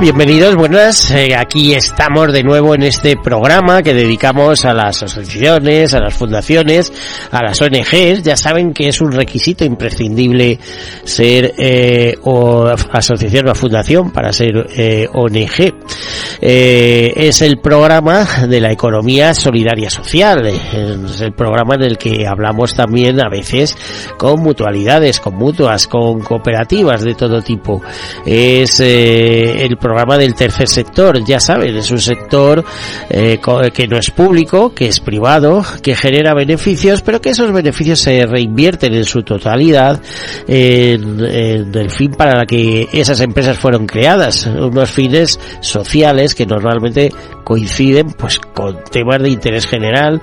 Bienvenidos, buenas. Eh, aquí estamos de nuevo en este programa que dedicamos a las asociaciones, a las fundaciones, a las ONGs. Ya saben que es un requisito imprescindible ser eh, asociación o fundación para ser eh, ONG. Es el programa de la economía solidaria social. Es el programa en el que hablamos también a veces con mutualidades, con mutuas, con cooperativas de todo tipo. Es el programa del tercer sector, ya saben, es un sector eh, que no es público, que es privado, que genera beneficios, pero que esos beneficios se reinvierten en su totalidad en, en el fin para la que esas empresas fueron creadas, unos fines sociales que normalmente coinciden pues con temas de interés general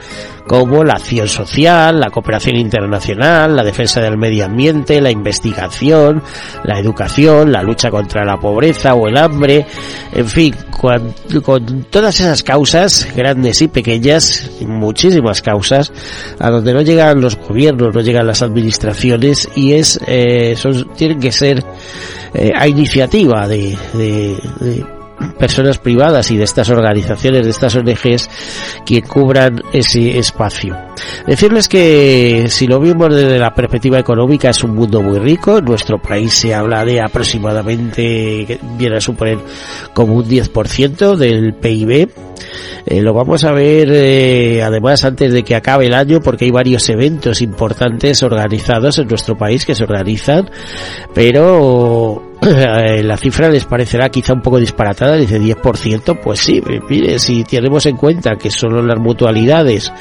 como la acción social, la cooperación internacional, la defensa del medio ambiente, la investigación, la educación, la lucha contra la pobreza o el hambre, en fin, con, con todas esas causas, grandes y pequeñas, muchísimas causas, a donde no llegan los gobiernos, no llegan las administraciones y es, eh, son, tienen que ser eh, a iniciativa de, de, de personas privadas y de estas organizaciones, de estas ONGs, que cubran ese espacio. Decirles que si lo vimos desde la perspectiva económica es un mundo muy rico. Nuestro país se habla de aproximadamente, viene a suponer como un 10% del PIB. Eh, lo vamos a ver eh, además antes de que acabe el año porque hay varios eventos importantes organizados en nuestro país que se organizan, pero eh, la cifra les parecerá quizá un poco disparatada, dice 10%, pues sí, mire, si tenemos en cuenta que solo las mutualidades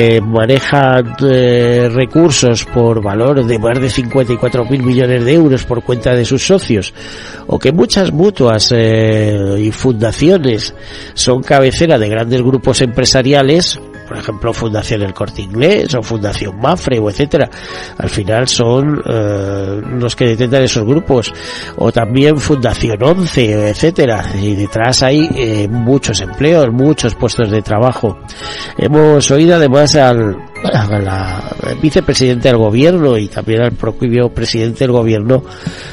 eh, manejan eh, recursos por valor de más de 54 mil millones de euros por cuenta de sus socios, o que muchas mutuas eh, y fundaciones son cabecera de grandes grupos empresariales, por ejemplo Fundación El Corte Inglés o Fundación Mafre o etcétera, al final son eh, los que detentan esos grupos. O también Fundación 11 etcétera. Y detrás hay eh, muchos empleos, muchos puestos de trabajo. Hemos oído además al a la vicepresidente del gobierno y también al propio presidente del gobierno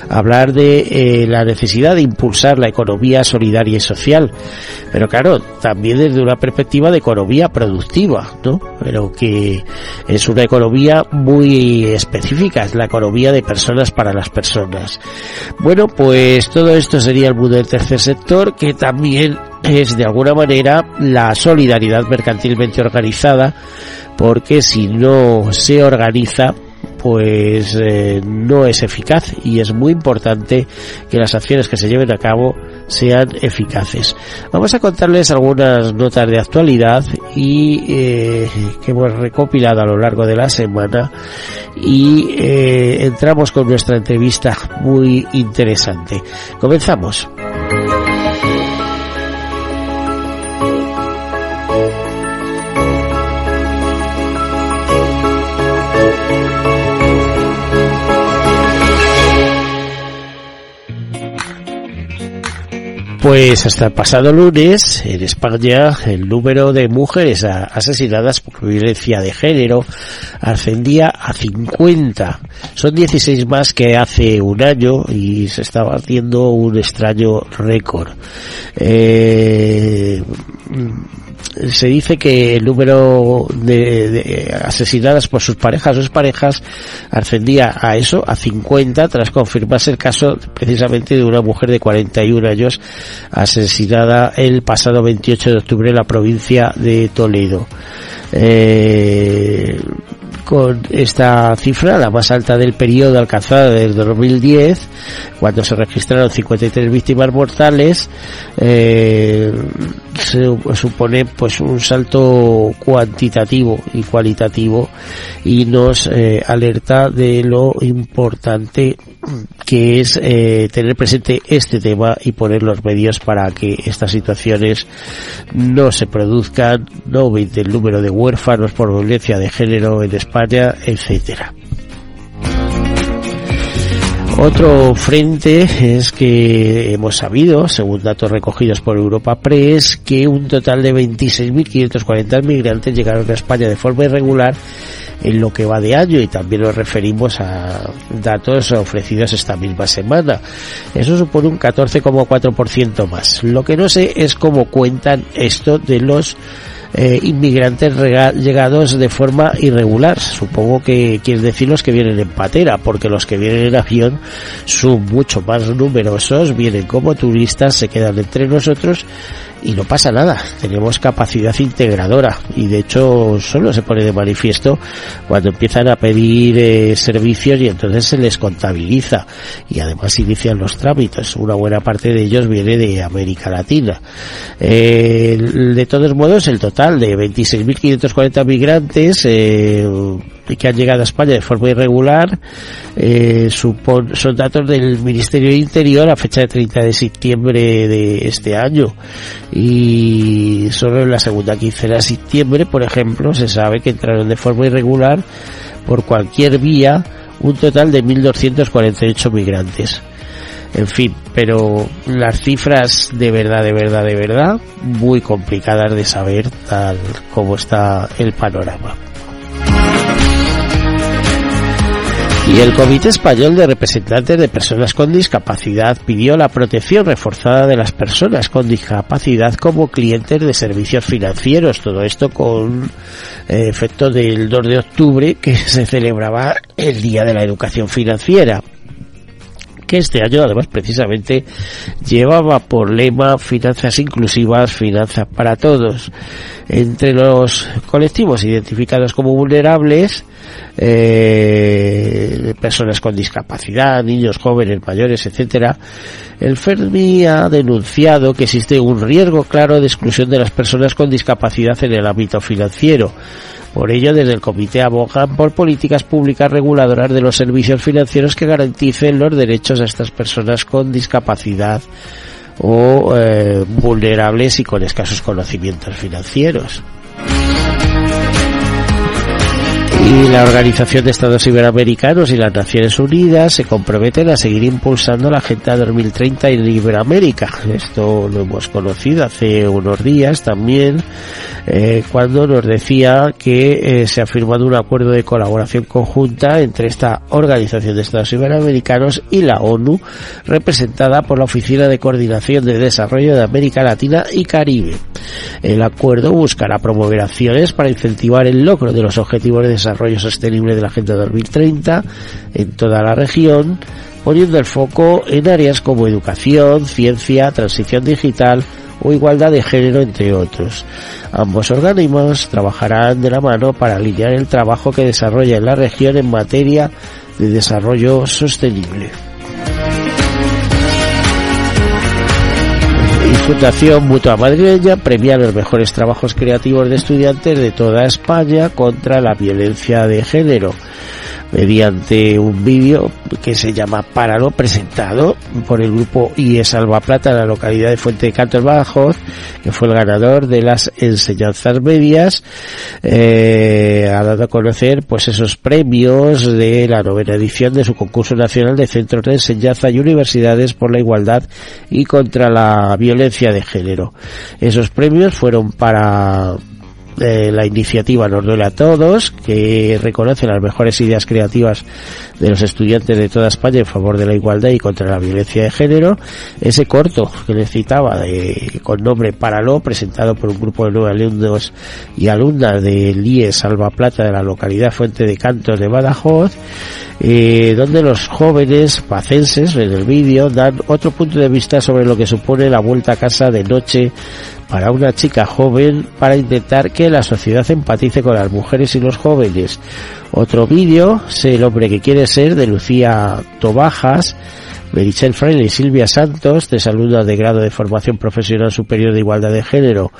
hablar de eh, la necesidad de impulsar la economía solidaria y social. Pero claro también desde una perspectiva de economía productiva no pero que es una economía muy específica es la economía de personas para las personas. Bueno pues todo esto sería el mundo del tercer sector que también es de alguna manera la solidaridad mercantilmente organizada porque si no se organiza pues eh, no es eficaz y es muy importante que las acciones que se lleven a cabo sean eficaces. Vamos a contarles algunas notas de actualidad y eh, que hemos recopilado a lo largo de la semana y eh, entramos con nuestra entrevista muy interesante. Comenzamos. Pues hasta el pasado lunes, en España, el número de mujeres asesinadas por violencia de género ascendía a 50. Son 16 más que hace un año y se estaba haciendo un extraño récord. Eh, se dice que el número de, asesinadas por sus parejas o sus parejas ascendía a eso, a 50, tras confirmarse el caso precisamente de una mujer de 41 años asesinada el pasado 28 de octubre en la provincia de Toledo. Eh, con esta cifra, la más alta del periodo alcanzada desde 2010, cuando se registraron 53 víctimas mortales, eh, se supone pues un salto cuantitativo y cualitativo y nos eh, alerta de lo importante que es eh, tener presente este tema y poner los medios para que estas situaciones no se produzcan, no aumente el número de huérfanos por violencia de género en España, etcétera. Otro frente es que hemos sabido, según datos recogidos por Europa Press, que un total de 26.540 migrantes llegaron a España de forma irregular en lo que va de año y también nos referimos a datos ofrecidos esta misma semana. Eso supone un 14,4% más. Lo que no sé es cómo cuentan esto de los eh, inmigrantes llegados de forma irregular. Supongo que quiere decir los que vienen en patera, porque los que vienen en avión son mucho más numerosos, vienen como turistas, se quedan entre nosotros y no pasa nada, tenemos capacidad integradora y de hecho solo se pone de manifiesto cuando empiezan a pedir eh, servicios y entonces se les contabiliza. Y además inician los trámites, una buena parte de ellos viene de América Latina. Eh, de todos modos, el total de 26.540 migrantes eh, que han llegado a España de forma irregular eh, son datos del Ministerio de Interior a fecha de 30 de septiembre de este año y solo en la segunda quincena de septiembre, por ejemplo, se sabe que entraron de forma irregular por cualquier vía un total de 1.248 migrantes. En fin, pero las cifras de verdad, de verdad, de verdad, muy complicadas de saber tal como está el panorama. Y el Comité Español de Representantes de Personas con Discapacidad pidió la protección reforzada de las personas con discapacidad como clientes de servicios financieros. Todo esto con eh, efecto del 2 de octubre que se celebraba el Día de la Educación Financiera que este año además precisamente llevaba por lema finanzas inclusivas, finanzas para todos. Entre los colectivos identificados como vulnerables, eh, personas con discapacidad, niños jóvenes, mayores, etcétera, el FERMI ha denunciado que existe un riesgo claro de exclusión de las personas con discapacidad en el ámbito financiero. Por ello, desde el comité abogan por políticas públicas reguladoras de los servicios financieros que garanticen los derechos a estas personas con discapacidad o eh, vulnerables y con escasos conocimientos financieros. Y la Organización de Estados Iberoamericanos y las Naciones Unidas se comprometen a seguir impulsando la Agenda 2030 en Iberoamérica. Esto lo hemos conocido hace unos días también, eh, cuando nos decía que eh, se ha firmado un acuerdo de colaboración conjunta entre esta Organización de Estados Iberoamericanos y la ONU, representada por la Oficina de Coordinación de Desarrollo de América Latina y Caribe. El acuerdo buscará promover acciones para incentivar el logro de los objetivos de desarrollo desarrollo sostenible de la Agenda 2030 en toda la región, poniendo el foco en áreas como educación, ciencia, transición digital o igualdad de género, entre otros. Ambos organismos trabajarán de la mano para alinear el trabajo que desarrolla en la región en materia de desarrollo sostenible. Fundación Mutua Madrileña premia los mejores trabajos creativos de estudiantes de toda España contra la violencia de género mediante un vídeo que se llama Paralo, presentado por el grupo IE Salva Plata en la localidad de Fuente de Cantos Badajoz, que fue el ganador de las enseñanzas medias, eh, ha dado a conocer pues esos premios de la novena edición de su concurso nacional de centros de enseñanza y universidades por la igualdad y contra la violencia de género. Esos premios fueron para la iniciativa Nos duele a todos, que reconoce las mejores ideas creativas de los estudiantes de toda España en favor de la igualdad y contra la violencia de género. Ese corto que les citaba, de, con nombre Paraló, presentado por un grupo de nueve alumnos y alumnas del IE Salva Plata de la localidad Fuente de Cantos de Badajoz, eh, donde los jóvenes pacenses en el vídeo dan otro punto de vista sobre lo que supone la vuelta a casa de noche para una chica joven para intentar que la sociedad empatice con las mujeres y los jóvenes. Otro vídeo, sé el hombre que quiere ser, de Lucía Tobajas, Merichel Fraile y Silvia Santos, de Salud de grado de formación profesional superior de igualdad de género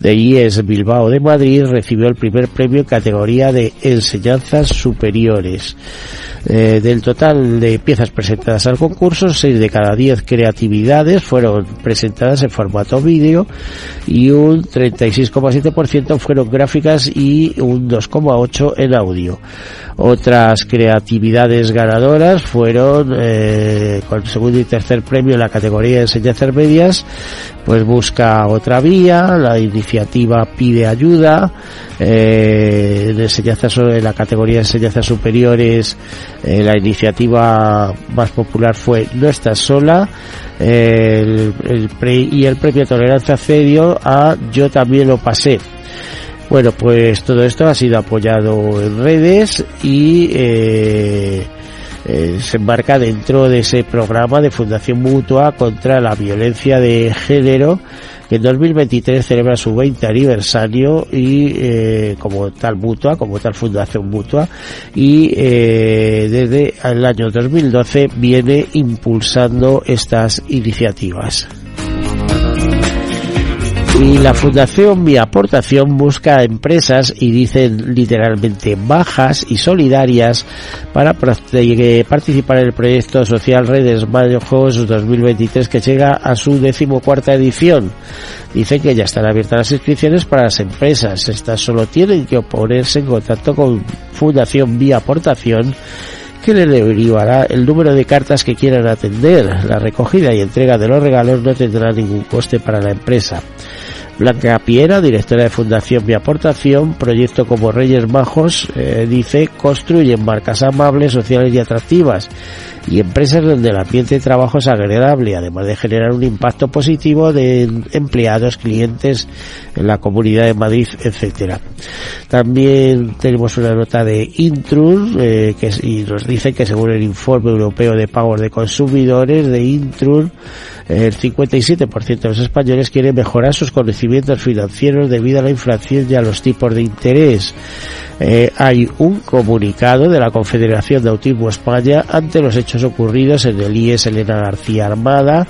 de IES Bilbao de Madrid, recibió el primer premio en categoría de enseñanzas superiores. Eh, del total de piezas presentadas al concurso, 6 de cada 10 creatividades fueron presentadas en formato vídeo y un 36,7% fueron gráficas y un 2,8% en audio. Otras creatividades ganadoras fueron eh, con segundo y tercer premio en la categoría de enseñanzas medias, pues busca otra vía, la iniciativa pide ayuda, eh, en, la categoría de enseñanzas superiores eh, la iniciativa más popular fue No estás sola, el, y el premio Tolerancia Cedio a Yo también lo pasé. Bueno, pues todo esto ha sido apoyado en redes y eh, eh, se embarca dentro de ese programa de Fundación Mutua contra la violencia de género que en 2023 celebra su 20 aniversario y eh, como tal mutua, como tal fundación mutua y eh, desde el año 2012 viene impulsando estas iniciativas. Y la Fundación Mi Aportación busca empresas y dicen literalmente bajas y solidarias para participar en el proyecto social Redes Mayo Juegos 2023 que llega a su decimocuarta edición. Dicen que ya están abiertas las inscripciones para las empresas. Estas solo tienen que ponerse en contacto con Fundación Mi Aportación que le derivará el número de cartas que quieran atender. La recogida y entrega de los regalos no tendrá ningún coste para la empresa. Blanca Piera, directora de Fundación Mi Aportación, proyecto como Reyes Majos, eh, dice, construyen marcas amables, sociales y atractivas y empresas donde el ambiente de trabajo es agradable, además de generar un impacto positivo de empleados, clientes en la comunidad de Madrid, etcétera. También tenemos una nota de Intrun eh, que y nos dice que según el informe europeo de pagos de consumidores de Intrun el 57% de los españoles quieren mejorar sus conocimientos financieros debido a la inflación y a los tipos de interés. Eh, hay un comunicado de la Confederación de Autismo España ante los hechos ocurridos en el IES Elena García Armada,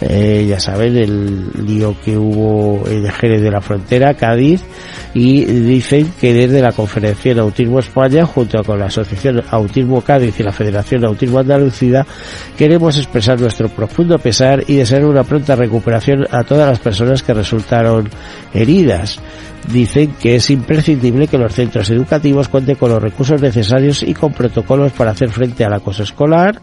eh, ya saben el lío que hubo en Jerez de la Frontera, Cádiz, y dicen que desde la Confederación Autismo España, junto con la Asociación Autismo Cádiz y la Federación Autismo Andalucía, queremos expresar nuestro profundo pesar y desear una pronta recuperación a todas las personas que resultaron heridas dicen que es imprescindible que los centros educativos cuenten con los recursos necesarios y con protocolos para hacer frente al acoso escolar,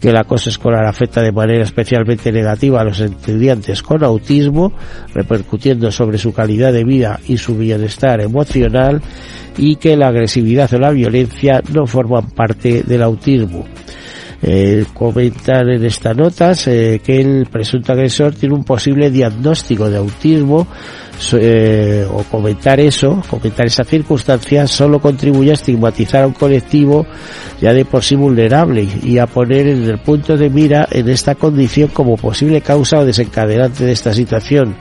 que el acoso escolar afecta de manera especialmente negativa a los estudiantes con autismo, repercutiendo sobre su calidad de vida y su bienestar emocional, y que la agresividad o la violencia no forman parte del autismo. Eh, comentan en esta nota eh, que el presunto agresor tiene un posible diagnóstico de autismo eh, o comentar eso, comentar esa circunstancia solo contribuye a estigmatizar a un colectivo ya de por sí vulnerable y a poner en el punto de mira en esta condición como posible causa o desencadenante de esta situación,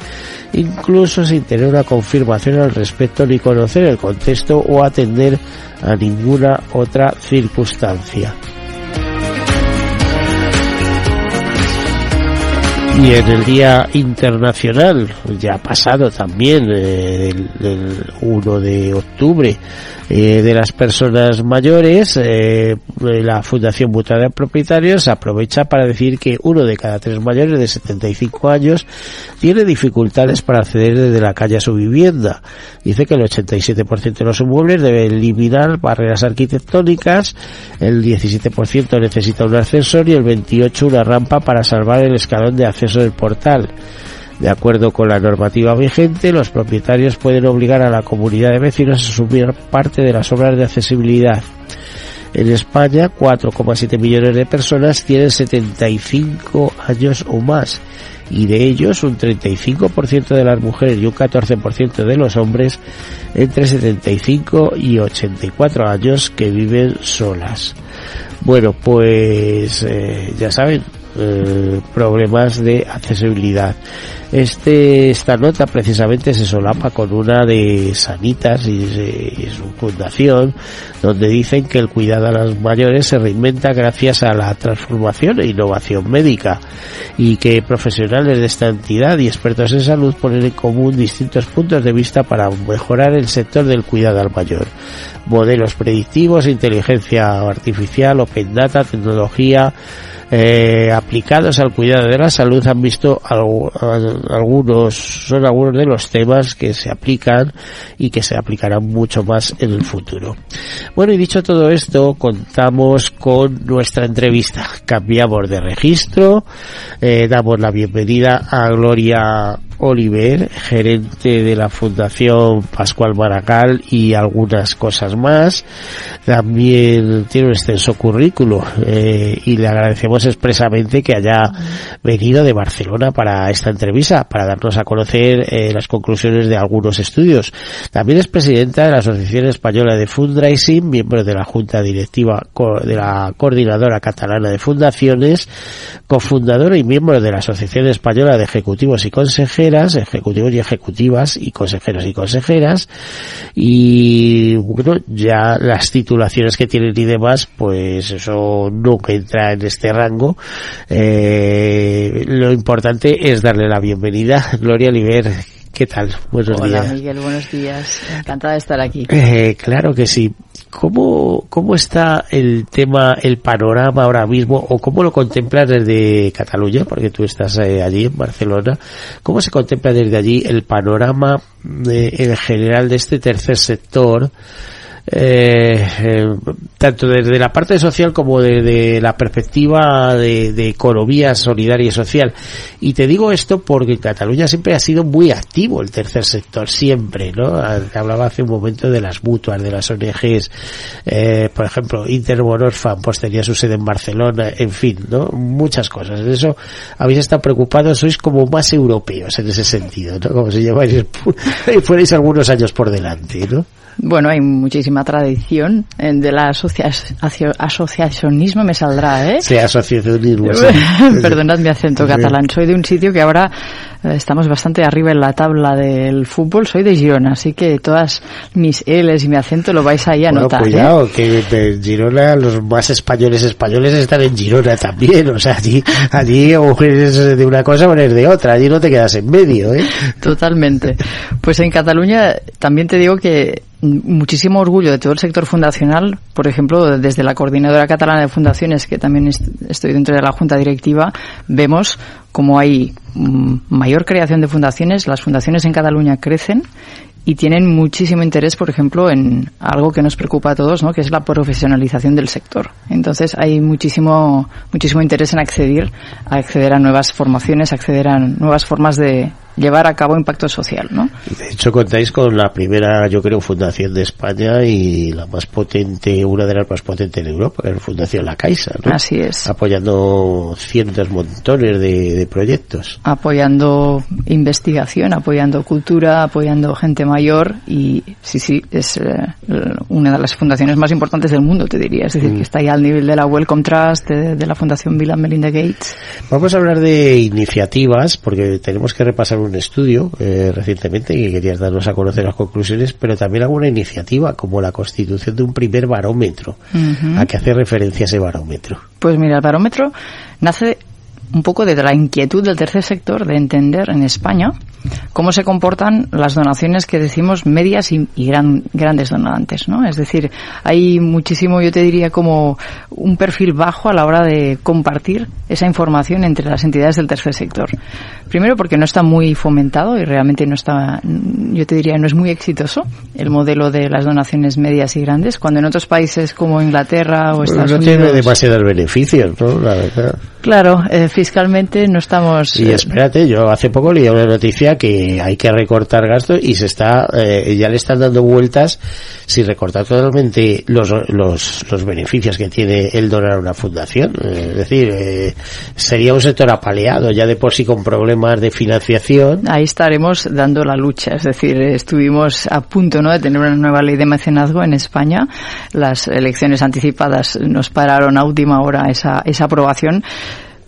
incluso sin tener una confirmación al respecto ni conocer el contexto o atender a ninguna otra circunstancia. Y en el Día Internacional, ya pasado también, eh, el, 1 de octubre, eh, de las personas mayores, eh, la Fundación Mutua de Propietarios aprovecha para decir que uno de cada tres mayores de 75 años tiene dificultades para acceder desde la calle a su vivienda. Dice que el 87% de los inmuebles debe eliminar barreras arquitectónicas, el 17% necesita un ascensor y el 28% una rampa para salvar el escalón de acceso del portal. De acuerdo con la normativa vigente, los propietarios pueden obligar a la comunidad de vecinos a asumir parte de las obras de accesibilidad. En España, 4,7 millones de personas tienen 75 años o más, y de ellos un 35% de las mujeres y un 14% de los hombres entre 75 y 84 años que viven solas. Bueno, pues eh, ya saben, eh, problemas de accesibilidad. Este, esta nota precisamente se solapa con una de Sanitas y, su fundación, donde dicen que el cuidado a los mayores se reinventa gracias a la transformación e innovación médica y que profesionales de esta entidad y expertos en salud ponen en común distintos puntos de vista para mejorar el sector del cuidado al mayor. Modelos predictivos, inteligencia artificial, open data, tecnología, eh, aplicados al cuidado de la salud han visto algunos son algunos de los temas que se aplican y que se aplicarán mucho más en el futuro. Bueno, y dicho todo esto, contamos con nuestra entrevista. Cambiamos de registro, eh, damos la bienvenida a Gloria Oliver, gerente de la Fundación Pascual Maracal y algunas cosas más. También tiene un extenso currículo eh, y le agradecemos expresamente que haya venido de Barcelona para esta entrevista, para darnos a conocer eh, las conclusiones de algunos estudios. También es presidenta de la Asociación Española de Fundraising, miembro de la Junta Directiva de la Coordinadora Catalana de Fundaciones, cofundadora y miembro de la Asociación Española de Ejecutivos y Consejeros ejecutivos y ejecutivas y consejeros y consejeras y bueno, ya las titulaciones que tienen y demás, pues eso nunca entra en este rango. Eh, lo importante es darle la bienvenida. Gloria Oliver, ¿Qué tal? Buenos días. Hola Miguel, buenos días. Encantada de estar aquí. Eh, claro que sí. ¿Cómo, ¿Cómo está el tema, el panorama ahora mismo, o cómo lo contemplas desde Cataluña, porque tú estás eh, allí en Barcelona, cómo se contempla desde allí el panorama eh, en general de este tercer sector? Eh, eh, tanto desde la parte social como desde la perspectiva de, economía solidaria y social. Y te digo esto porque Cataluña siempre ha sido muy activo el tercer sector, siempre, ¿no? Hablaba hace un momento de las mutuas, de las ONGs, eh, por ejemplo, Interbororfan, pues tenía su sede en Barcelona, en fin, ¿no? Muchas cosas. De eso habéis estado preocupados, sois como más europeos en ese sentido, ¿no? Como si lleváis, fuerais algunos años por delante, ¿no? Bueno, hay muchísima tradición de la asociacionismo, me saldrá, ¿eh? Sí, asociacionismo. Perdonad mi acento catalán. Soy de un sitio que ahora eh, estamos bastante arriba en la tabla del fútbol. Soy de Girona, así que todas mis L's y mi acento lo vais ahí a bueno, notar. Cuidado, ¿eh? que de Girona los más españoles españoles están en Girona también. O sea, allí, allí o eres de una cosa o eres de otra. Allí no te quedas en medio, ¿eh? Totalmente. Pues en Cataluña también te digo que muchísimo orgullo de todo el sector fundacional, por ejemplo, desde la Coordinadora Catalana de Fundaciones, que también estoy dentro de la Junta Directiva, vemos como hay mm, mayor creación de fundaciones, las fundaciones en Cataluña crecen y tienen muchísimo interés, por ejemplo, en algo que nos preocupa a todos, ¿no? que es la profesionalización del sector. Entonces hay muchísimo, muchísimo interés en acceder, acceder a nuevas formaciones, acceder a nuevas formas de, llevar a cabo impacto social, ¿no? De hecho, contáis con la primera, yo creo, fundación de España y la más potente, una de las más potentes en Europa, que es la Fundación La Caixa, ¿no? Así es. Apoyando cientos, montones de, proyectos. Apoyando investigación, apoyando cultura, apoyando gente mayor y sí, sí, es eh, una de las fundaciones más importantes del mundo, te diría. Es decir, que mm. está ahí al nivel de la Wellcome Trust, de, la Fundación Bill and Melinda Gates. Vamos a hablar de iniciativas, porque tenemos que repasar un estudio eh, recientemente y querías darnos a conocer las conclusiones, pero también alguna iniciativa como la constitución de un primer barómetro. ¿A qué hace referencia ese barómetro? Pues mira, el barómetro nace un poco de la inquietud del tercer sector de entender en España cómo se comportan las donaciones que decimos medias y, grandes donantes, ¿no? Es decir, hay muchísimo, yo te diría, como un perfil bajo a la hora de compartir esa información entre las entidades del tercer sector. Primero porque no está muy fomentado y realmente no está, yo te diría, no es muy exitoso el modelo de las donaciones medias y grandes, cuando en otros países como Inglaterra o Estados Unidos... No tiene demasiados beneficios, ¿no? La verdad. Claro, eh, fiscalmente no estamos... Y espérate, yo hace poco leí una noticia que hay que recortar gastos y se está, eh, ya le están dando vueltas si recortar totalmente los, los, los beneficios que tiene el donar a una fundación. Eh, es decir, eh, sería un sector apaleado ya de por sí con problemas de financiación. Ahí estaremos dando la lucha, es decir, estuvimos a punto ¿no? de tener una nueva ley de mecenazgo en España. Las elecciones anticipadas nos pararon a última hora esa, esa aprobación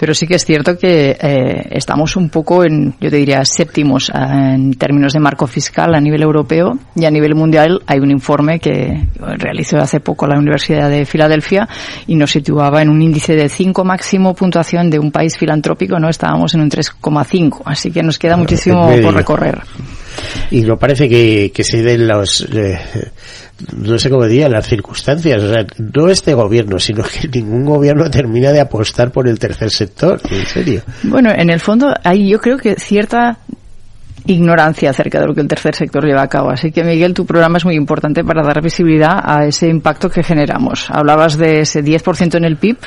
Pero sí que es cierto que eh, estamos un poco en, yo te diría, séptimos eh, en términos de marco fiscal a nivel europeo y a nivel mundial hay un informe que realizó hace poco la Universidad de Filadelfia y nos situaba en un índice de 5 máximo puntuación de un país filantrópico, ¿no? Estábamos en un 3,5, así que nos queda muchísimo por recorrer. Y no parece que, que se den los, eh, no sé cómo diría, las circunstancias. O sea, no este gobierno, sino que ningún gobierno termina de apostar por el tercer sector. En serio. Bueno, en el fondo hay yo creo que cierta ignorancia acerca de lo que el tercer sector lleva a cabo. Así que, Miguel, tu programa es muy importante para dar visibilidad a ese impacto que generamos. Hablabas de ese 10% en el PIB.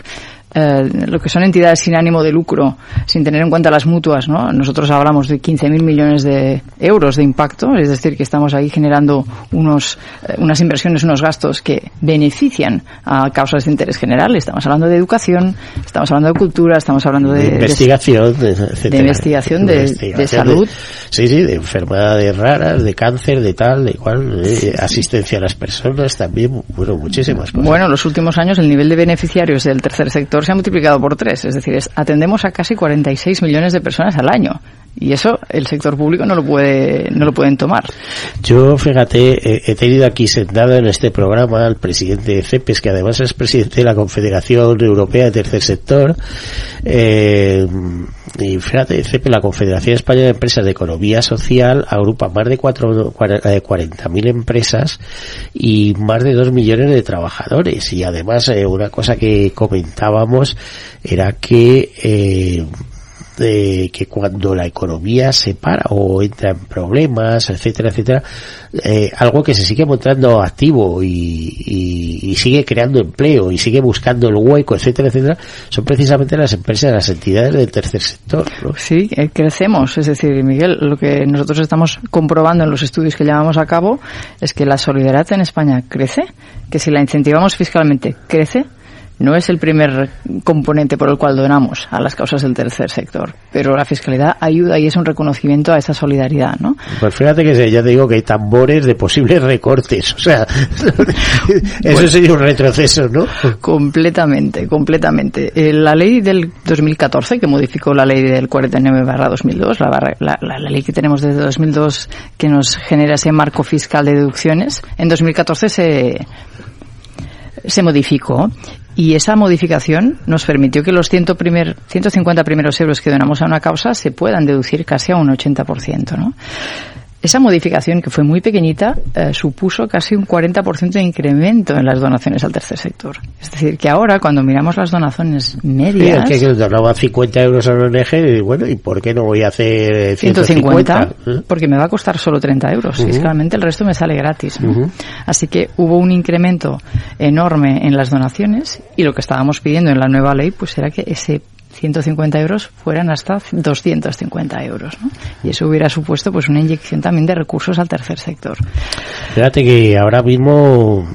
Eh, lo que son entidades sin ánimo de lucro, sin tener en cuenta las mutuas, ¿no? Nosotros hablamos de 15.000 millones de euros de impacto, es decir, que estamos ahí generando unos, eh, unas inversiones, unos gastos que benefician a causas de interés general. Estamos hablando de educación, estamos hablando de cultura, estamos hablando de, investigación, de, de investigación, de, salud. sí, sí, de enfermedades raras, de cáncer, de tal, de cual, asistencia a las personas también, bueno, muchísimas cosas. Bueno, en los últimos años el nivel de beneficiarios del tercer sector se ha multiplicado por tres. Es decir, atendemos a casi 46 millones de personas al año. Y eso el sector público no lo puede, no lo pueden tomar. Yo, fíjate, he tenido aquí sentado en este programa al presidente de CEPES, que además es presidente de la Confederación Europea de Tercer Sector. Eh, y fíjate, CEPES, la Confederación Española de Empresas de Economía Social, agrupa más de 40.000 eh, empresas y más de 2 millones de trabajadores. Y además, eh, una cosa que comentábamos era que eh, de que cuando la economía se para o entra en problemas, etcétera, etcétera, eh, algo que se sigue mostrando activo y, y, sigue creando empleo y sigue buscando el hueco, etcétera, etcétera, son precisamente las empresas, las entidades del tercer sector. Sí, eh, crecemos. Es decir, Miguel, lo que nosotros estamos comprobando en los estudios que llevamos a cabo es que la solidaridad en España crece, que si la incentivamos fiscalmente crece, no es el primer componente por el cual donamos a las causas del tercer sector, pero la fiscalidad ayuda y es un reconocimiento a esa solidaridad, ¿no? Pues fíjate que ya te digo que hay tambores de posibles recortes, o sea, eso sería un retroceso, ¿no? Completamente, completamente. Eh, la ley del 2014, que modificó la ley del 49 2002, la, la, la, ley que tenemos desde 2002 que nos genera ese marco fiscal de deducciones, en 2014 se se modificó y esa modificación nos permitió que los 100 primer, 150 primeros euros que donamos a una causa se puedan deducir casi a un 80%, ¿no? Esa modificación, que fue muy pequeñita, eh, supuso casi un 40% de incremento en las donaciones al tercer sector. Es decir, que ahora, cuando miramos las donaciones medias... Sí, que donaba 50 euros a la ONG, y bueno, ¿y por qué no voy a hacer 150? ¿Eh? Porque me va a costar solo 30 euros. Fiscalmente el resto me sale gratis. Así que hubo un incremento enorme en las donaciones y lo que estábamos pidiendo en la nueva ley pues era que ese 150 euros fueran hasta 250 euros. ¿no? Y eso hubiera supuesto pues una inyección también de recursos al tercer sector. Fíjate que ahora mismo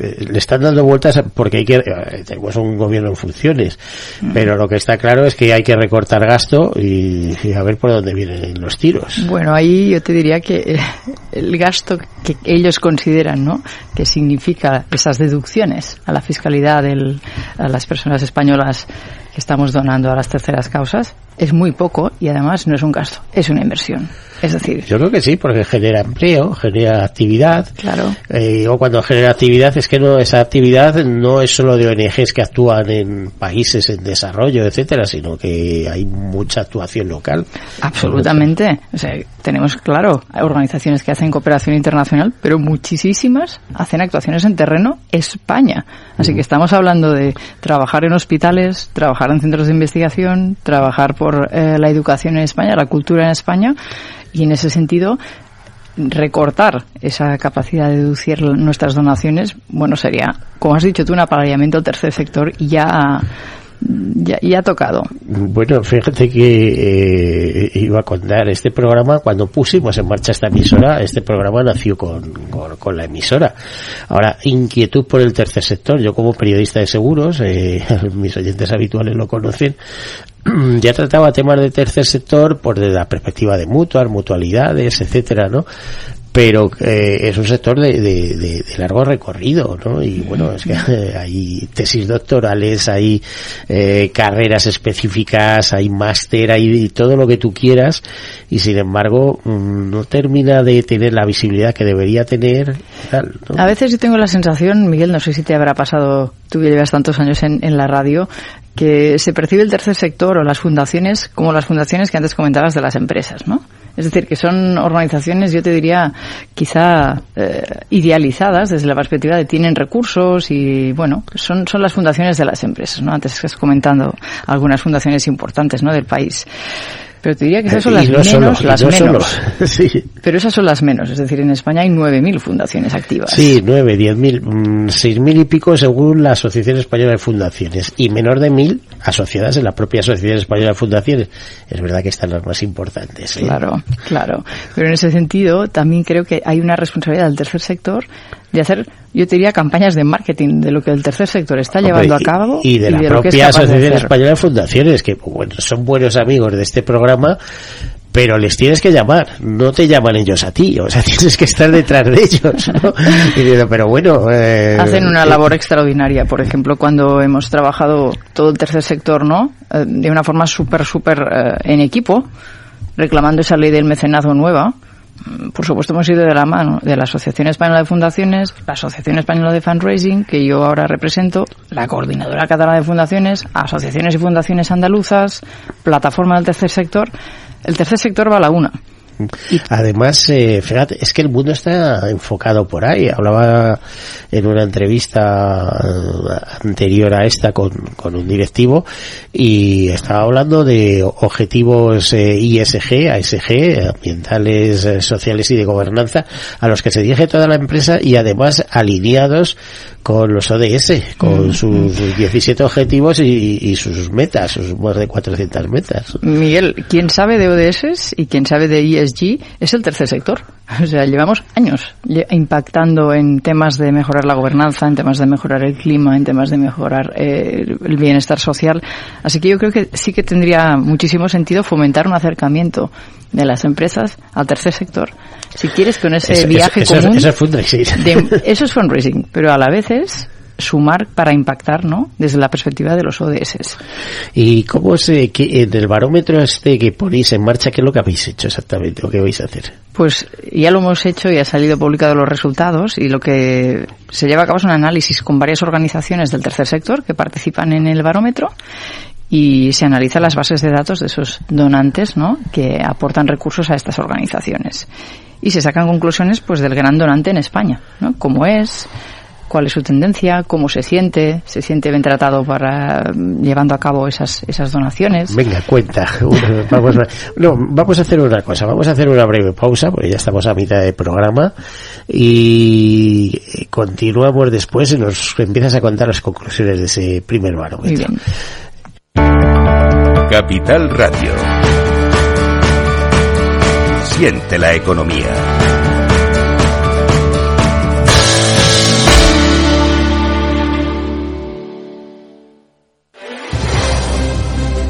eh, le están dando vueltas porque hay que, eh, tenemos un gobierno en funciones, mm. pero lo que está claro es que hay que recortar gasto y, a ver por dónde vienen los tiros. Bueno, ahí yo te diría que eh, el gasto que ellos consideran, ¿no? Que significa esas deducciones a la fiscalidad del, a las personas españolas estamos donando a las terceras causas es muy poco y además no es un gasto, es una inversión. Es decir, yo creo que sí, porque genera empleo, genera actividad. Claro. Eh, o cuando genera actividad es que no esa actividad no es solo de ONGs que actúan en países en desarrollo, etcétera, sino que hay mucha actuación local. Absolutamente. O sea, tenemos claro organizaciones que hacen cooperación internacional, pero muchísimas hacen actuaciones en terreno España. Así que estamos hablando de trabajar en hospitales, trabajar en centros de investigación, trabajar por eh, la educación en España, la cultura en España y en ese sentido recortar esa capacidad de deducir nuestras donaciones, bueno, sería, como has dicho tú, un apareamiento al tercer sector y ya ya, ya, ha tocado. Bueno, fíjate que eh, iba a contar este programa cuando pusimos en marcha esta emisora. Este programa nació con, con, la emisora. Ahora, inquietud por el tercer sector. Yo como periodista de seguros, eh, mis oyentes habituales lo conocen, ya trataba temas de tercer sector por desde la perspectiva de mutuas, mutualidades, etcétera, ¿no? Pero eh, es un sector de, de, largo recorrido, ¿no? Y bueno, es que hay tesis doctorales, hay eh, carreras específicas, hay máster, hay todo lo que tú quieras, y sin embargo mm, no termina de tener la visibilidad que debería tener. A veces yo tengo la sensación, Miguel, no sé si te habrá pasado, tú llevas tantos años en, en la radio, que se percibe el tercer sector o las fundaciones como las fundaciones que antes comentabas de las empresas, ¿no? Es decir, que son organizaciones, yo te diría, quizá eh, idealizadas desde la perspectiva de tienen recursos y, bueno, son, son las fundaciones de las empresas, ¿no? Antes estás comentando algunas fundaciones importantes, ¿no? Del país. Pero te diría que esas son las menos, las menos. Pero esas son las menos. Es decir, en España hay 9.000 fundaciones activas. Sí, 9, 10.000, 6.000 y pico según la Asociación Española de Fundaciones. Y menor de 1.000 asociadas en la propia Asociación Española de Fundaciones. Es verdad que están las más importantes. ¿eh? Claro, claro. Pero en ese sentido, también creo que hay una responsabilidad del tercer sector de hacer, yo te diría, campañas de marketing de lo que el tercer sector está llevando a cabo. Y de la propia Asociación Española de Fundaciones, que bueno, son buenos amigos de este programa, pero les tienes que llamar, no te llaman ellos a ti, o sea, tienes que estar detrás de ellos, ¿no? pero bueno... Eh, Hacen una eh, labor extraordinaria, por ejemplo, cuando hemos trabajado todo el tercer sector, ¿no? Eh, de una forma súper, súper en equipo, reclamando esa ley del mecenazgo nueva, Mm, por supuesto hemos ido de la mano de la Asociación Española de Fundaciones, la Asociación Española de Fundraising, que yo ahora represento, la Coordinadora Catalana de Fundaciones, asociaciones y fundaciones andaluzas, plataforma del tercer sector. El tercer sector va a la una. Además, eh, fíjate, es que el mundo está enfocado por ahí. Hablaba en una entrevista eh, anterior a esta con, con un directivo y estaba hablando de objetivos eh, ISG, ASG, ambientales, eh, sociales y de gobernanza, a los que se dirige toda la empresa y además alineados con los ODS, con mm. sus 17 objetivos y, sus metas, sus más de 400 metas. Miguel, quien sabe de ODS y quien sabe de ESG es el tercer sector. O sea, llevamos años impactando en temas de mejorar la gobernanza, en temas de mejorar el clima, en temas de mejorar eh, el bienestar social. Así que yo creo que sí que tendría muchísimo sentido fomentar un acercamiento de las empresas al tercer sector. Si quieres con ese viaje común. Eso, es fundraising. eso es fundraising, pero a la vez es sumar para impactar, ¿no? Desde la perspectiva de los ODS. ¿Y cómo se, que, en el barómetro este que ponéis en marcha, qué es lo que habéis hecho exactamente o qué vais a hacer? Pues ya lo hemos hecho y ha salido publicado los resultados y lo que se lleva a cabo es un análisis con varias organizaciones del tercer sector que participan en el barómetro y se analiza las bases de datos de esos donantes, ¿no? Que aportan recursos a estas organizaciones. Y se sacan conclusiones, pues, del gran donante en España, ¿no? Cómo es, cuál es su tendencia, cómo se siente, se siente bien tratado para mm, llevando a cabo esas, esas donaciones. Venga, cuenta. vamos, a, no, vamos a hacer una cosa, vamos a hacer una breve pausa, porque ya estamos a mitad del programa, y continuamos después y nos empiezas a contar las conclusiones de ese primer barómetro. Muy bien. Capital Radio. Siente la economía.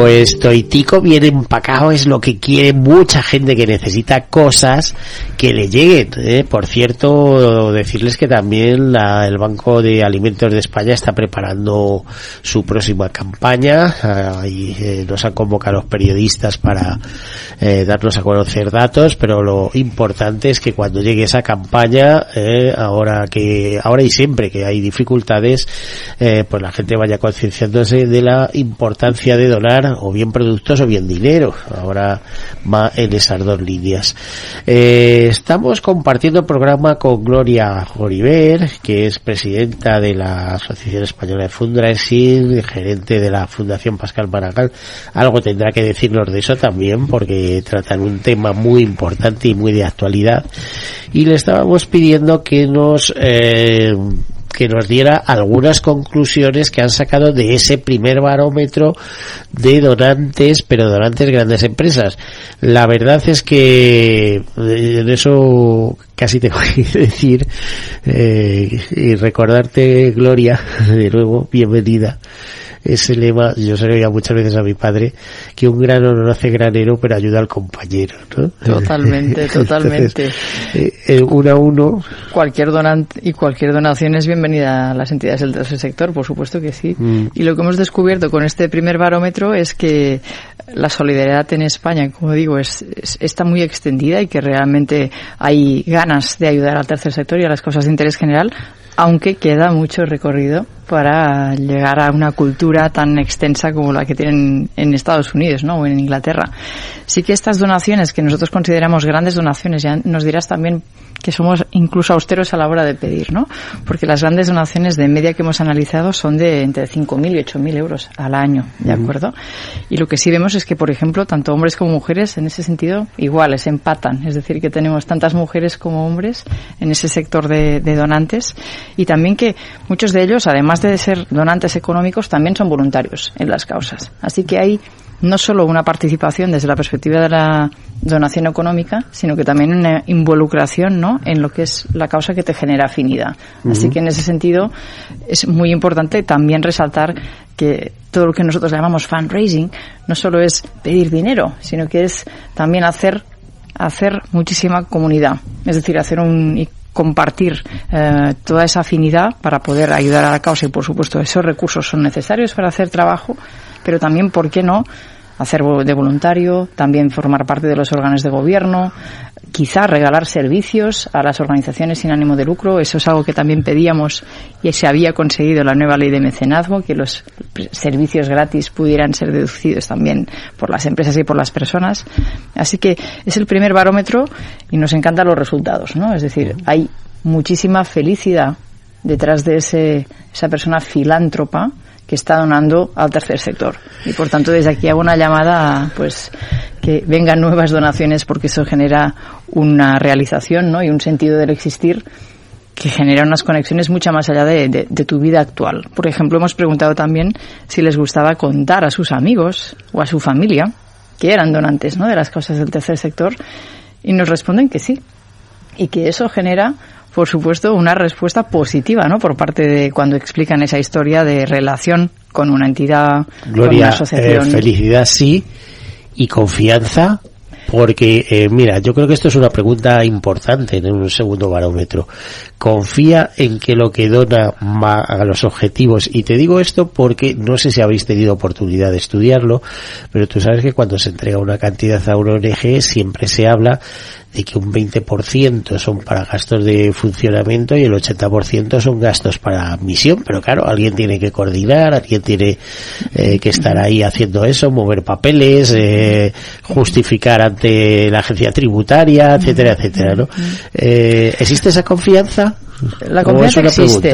Pues Toitico bien empacado es lo que quiere mucha gente que necesita cosas que le lleguen. ¿eh? Por cierto, decirles que también la- el Banco de Alimentos de España está preparando su próxima campaña ah, y eh, nos han convocado los periodistas para eh, darnos a conocer datos, pero lo importante es que cuando llegue esa campaña, eh, ahora que ahora y siempre que hay dificultades, eh, pues la gente vaya concienciándose de la importancia de donar o bien productos o bien dinero. Ahora va en esas dos líneas. Eh, estamos compartiendo programa con Gloria Oliver, que es presidenta de la Asociación Española de Fundraising, gerente de la Fundación Pascal Maragall. Algo tendrá que decirnos de eso también, porque tratan un tema muy importante y muy de actualidad. Y le estábamos pidiendo que nos eh, que nos diera algunas conclusiones que han sacado de ese primer barómetro de donantes, pero donantes grandes empresas. La verdad es que eh, en eso casi tengo que decir eh, y recordarte, Gloria, de nuevo, bienvenida. Ese lema, yo se lo oía muchas veces a mi padre, que un grano no hace granero, pero ayuda al compañero, ¿no? Totalmente, Entonces, totalmente. eh, eh, uno a uno, Cualquier donante y cualquier donación es bienvenida a las entidades del tercer sector, por supuesto que sí. Mm. Y lo que hemos descubierto con este primer barómetro es que la solidaridad en España, como digo, es, es- está muy extendida y que realmente hay ganas de ayudar al tercer sector y a las cosas de interés general, aunque queda mucho recorrido para llegar a una cultura tan extensa como la que tienen en Estados Unidos ¿no? o en Inglaterra. Sí que estas donaciones que nosotros consideramos grandes donaciones, ya nos dirás también que somos incluso austeros a la hora de pedir, ¿no? Porque las grandes donaciones de media que hemos analizado son de entre 5.000 y 8.000 euros al año, ¿de acuerdo? Y lo que sí vemos es que, por ejemplo, tanto hombres como mujeres en ese sentido iguales, empatan. Es decir, que tenemos tantas mujeres como hombres en ese sector de, de donantes y también que muchos de ellos, además de ser donantes económicos, también son voluntarios en las causas. Así que hay no solo una participación desde la perspectiva de la donación económica, sino que también una involucración ¿no? en lo que es la causa que te genera afinidad. Así que en ese sentido es muy importante también resaltar que todo lo que nosotros llamamos fundraising no solo es pedir dinero, sino que es también hacer hacer muchísima comunidad, es decir, hacer un compartir eh, toda esa afinidad para poder ayudar a la causa y por supuesto esos recursos son necesarios para hacer trabajo, pero también, ¿por qué no?, hacer de voluntario, también formar parte de los órganos de gobierno, quizá regalar servicios a las organizaciones sin ánimo de lucro. Eso es algo que también pedíamos y se había conseguido la nueva ley de mecenazgo, que los servicios gratis pudieran ser deducidos también por las empresas y por las personas. Así que es el primer barómetro y nos encantan los resultados, ¿no? Es decir, hay muchísima felicidad detrás de ese, esa persona filántropa que está donando al tercer sector. Y por tanto, desde aquí hago una llamada pues que vengan nuevas donaciones porque eso genera una realización ¿no? y un sentido del existir que genera unas conexiones mucho más allá de, de, tu vida actual. Por ejemplo, hemos preguntado también si les gustaba contar a sus amigos o a su familia que eran donantes ¿no? de las cosas del tercer sector y nos responden que sí y que eso genera por supuesto, una respuesta positiva, ¿no? Por parte de cuando explican esa historia de relación con una entidad, con una asociación. Eh, felicidad sí y confianza porque, eh, mira, yo creo que esto es una pregunta importante en un segundo barómetro. Confía en que lo que dona va a los objetivos. Y te digo esto porque no sé si habéis tenido oportunidad de estudiarlo, pero tú sabes que cuando se entrega una cantidad a una ONG siempre se habla de que un 20% son para gastos de funcionamiento y el 80% son gastos para misión, pero claro, alguien tiene que coordinar, alguien tiene eh, que estar ahí haciendo eso, mover papeles, eh, justificar ante la agencia tributaria, etcétera, etcétera, ¿no? Eh, ¿Existe esa confianza? La confianza existe.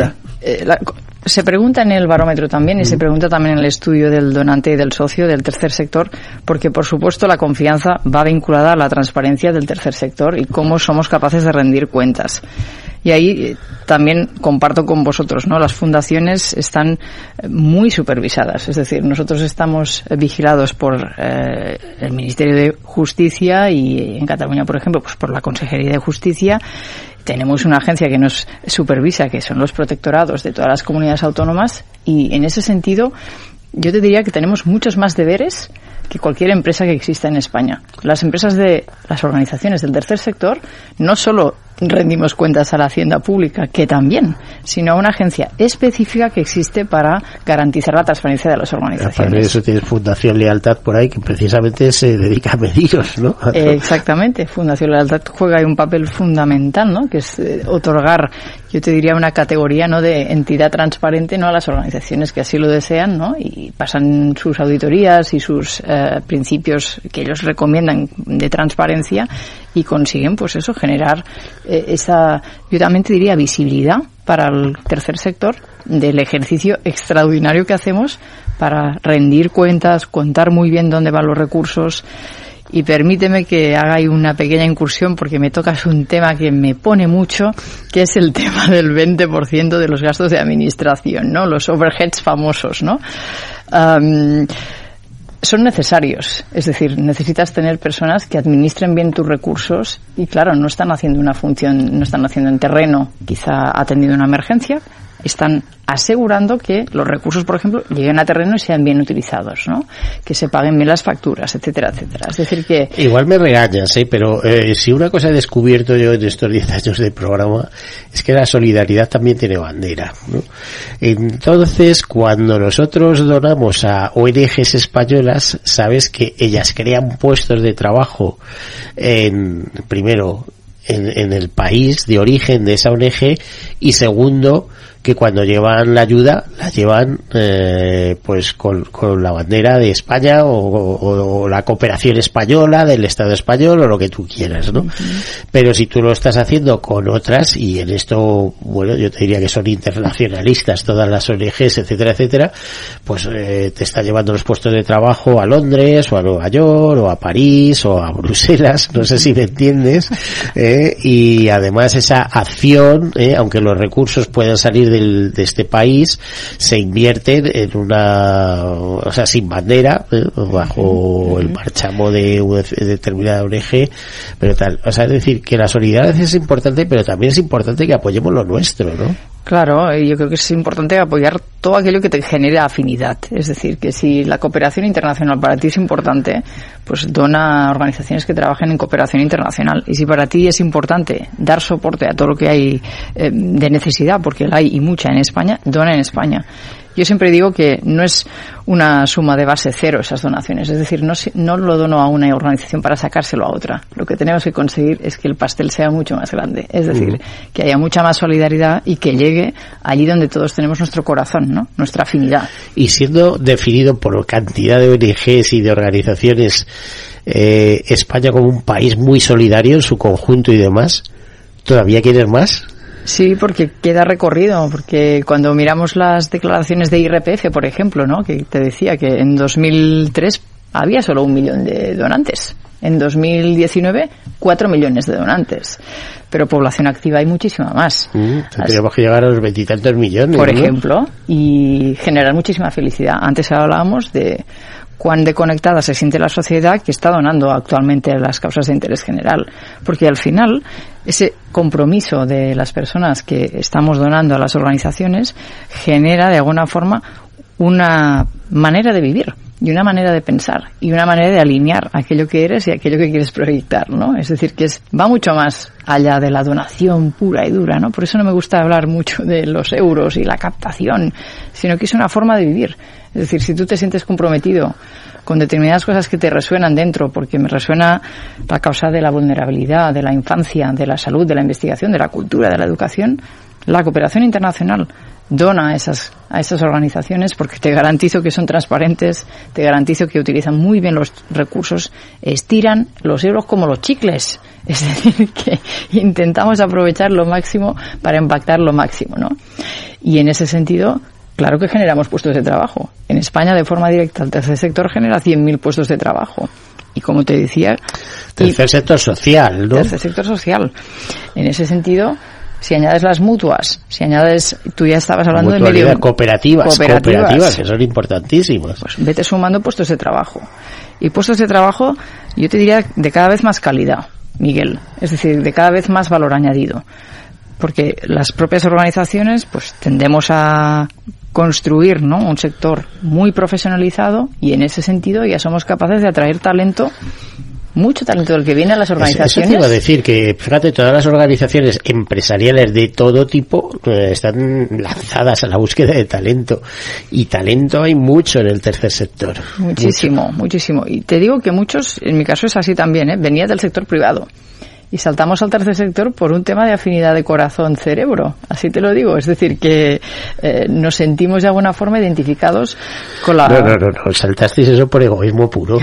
La, se pregunta en el barómetro también y se mm. pregunta también en el estudio del donante y del socio del tercer sector, porque por supuesto la confianza va vinculada a la transparencia del tercer sector y cómo somos capaces de rendir cuentas. Y ahí eh, también comparto con vosotros, ¿no? Las fundaciones están eh, muy supervisadas, es decir, nosotros estamos eh, vigilados por el Ministerio de Justicia y en Cataluña, por ejemplo, pues por la Consejería de Justicia tenemos una agencia que nos supervisa, que son los protectorados de todas las comunidades autónomas, y en ese sentido yo te diría que tenemos muchos más deberes que cualquier empresa que exista en España. Las empresas de las organizaciones del tercer sector no solo rendimos cuentas a la hacienda pública, que también, sino a una agencia específica que existe para garantizar la transparencia de las organizaciones. de eso tienes Fundación Lealtad por ahí que precisamente se dedica a mediros, ¿no? exactamente. Fundación Lealtad juega un papel fundamental, ¿no? Que es eh, otorgar, yo te diría, una categoría, ¿no? De entidad transparente, ¿no? A las organizaciones que así lo desean, ¿no? Y pasan sus auditorías y sus eh, principios que ellos recomiendan de transparencia y consiguen, pues eso, generar eh, esa, yo también te diría, visibilidad para el tercer sector del ejercicio extraordinario que hacemos para rendir cuentas, contar muy bien dónde van los recursos. Y permíteme que haga una pequeña incursión porque me tocas un tema que me pone mucho, que es el tema del 20% de los gastos de administración, ¿no? Los overheads famosos, ¿no? son necesarios. Es decir, necesitas tener personas que administren bien tus recursos y, claro, no están haciendo una función, no están haciendo en terreno, quizá atendiendo una emergencia, están asegurando que los recursos, por ejemplo, lleguen a terreno y sean bien utilizados, ¿no? Que se paguen bien las facturas, etcétera, etcétera. Es decir que... Igual me regañas, ¿eh? Pero eh, si una cosa he descubierto yo en estos 10 años de programa es que la solidaridad también tiene bandera, ¿no? Entonces, cuando nosotros donamos a ONGs españolas, sabes que ellas crean puestos de trabajo en, primero, en, en el país de origen de esa ONG y segundo, que cuando llevan la ayuda la llevan eh, pues con, con, la bandera de España o, o, la cooperación española del Estado español o lo que tú quieras, ¿no? Pero si tú lo estás haciendo con otras y en esto, bueno, yo te diría que son internacionalistas todas las ONGs, etcétera, etcétera, pues eh, te está llevando los puestos de trabajo a Londres o a Nueva York o a París o a Bruselas, no sé si me entiendes, eh, y además esa acción, eh, aunque los recursos puedan salir de este país se invierten en una, o sea, sin bandera, ¿eh? bajo el marchamo de, de determinada ONG, pero tal. O sea, es decir, que la solidaridad es importante, pero también es importante que apoyemos lo nuestro, ¿no? Claro, y yo creo que es importante apoyar todo aquello que te genere afinidad. Es decir, que si la cooperación internacional para ti es importante, pues dona a organizaciones que trabajen en cooperación internacional. Y si para ti es importante dar soporte a todo lo que hay eh, de necesidad, porque la hay y mucha en España, dona en España. Yo siempre digo que no es una suma de base cero esas donaciones, es decir, no, no lo dono a una organización para sacárselo a otra. Lo que tenemos que conseguir es que el pastel sea mucho más grande, es decir, que haya mucha más solidaridad y que llegue allí donde todos tenemos nuestro corazón, ¿no? nuestra afinidad. Y siendo definido por cantidad de ONGs y de organizaciones eh, España como un país muy solidario en su conjunto y demás, ¿todavía quieres más? Sí, porque queda recorrido, porque cuando miramos las declaraciones de IRPF, por ejemplo, ¿no? que te decía que en 2003 había solo un millón de donantes. En 2019, cuatro millones de donantes. Pero población activa hay muchísima más. Mm, tendríamos que llegar a los veintitantos millones. Por ejemplo, y generar muchísima felicidad. Antes hablábamos de cuán deconectada se siente la sociedad que está donando actualmente a las causas de interés general. Porque al final, ese compromiso de las personas que estamos donando a las organizaciones genera de alguna forma una manera de vivir y una manera de pensar y una manera de alinear aquello que eres y aquello que quieres proyectar, ¿no? Es decir, que es, va mucho más allá de la donación pura y dura, ¿no? Por eso no me gusta hablar mucho de los euros y la captación, sino que es una forma de vivir. Es decir, si tú te sientes comprometido con determinadas cosas que te resuenan dentro, porque me resuena la causa de la vulnerabilidad, de la infancia, de la salud, de la investigación, de la cultura, de la educación, la cooperación internacional dona a esas, a esas organizaciones porque te garantizo que son transparentes, te garantizo que utilizan muy bien los recursos, estiran los euros como los chicles. Es decir, que intentamos aprovechar lo máximo para impactar lo máximo, ¿no? Y en ese sentido, claro que generamos puestos de trabajo. En España, de forma directa, el tercer sector genera 100.000 puestos de trabajo. Y como te decía... Tercer sector social, ¿no? Tercer sector social. En ese sentido, si añades las mutuas, si añades, tú ya estabas hablando de medio cooperativas, cooperativas, cooperativas, que son importantísimas. Pues vete sumando puestos de trabajo. Y puestos de trabajo, yo te diría de cada vez más calidad, Miguel. Es decir, de cada vez más valor añadido. Porque las propias organizaciones, pues tendemos a construir ¿no? un sector muy profesionalizado y en ese sentido ya somos capaces de atraer talento mucho talento del que viene a las organizaciones. Eso, te iba a decir que, fíjate, todas las organizaciones empresariales de todo tipo eh, están lanzadas a la búsqueda de talento. Y talento hay mucho en el tercer sector. Muchísimo, muchísimo. Y te digo que muchos, en mi caso es así también, ¿eh? venía del sector privado y saltamos al tercer sector por un tema de afinidad de corazón-cerebro. Así te lo digo. Es decir, que eh, nos sentimos de alguna forma identificados con la... No, no, no, no. saltasteis eso por egoísmo puro.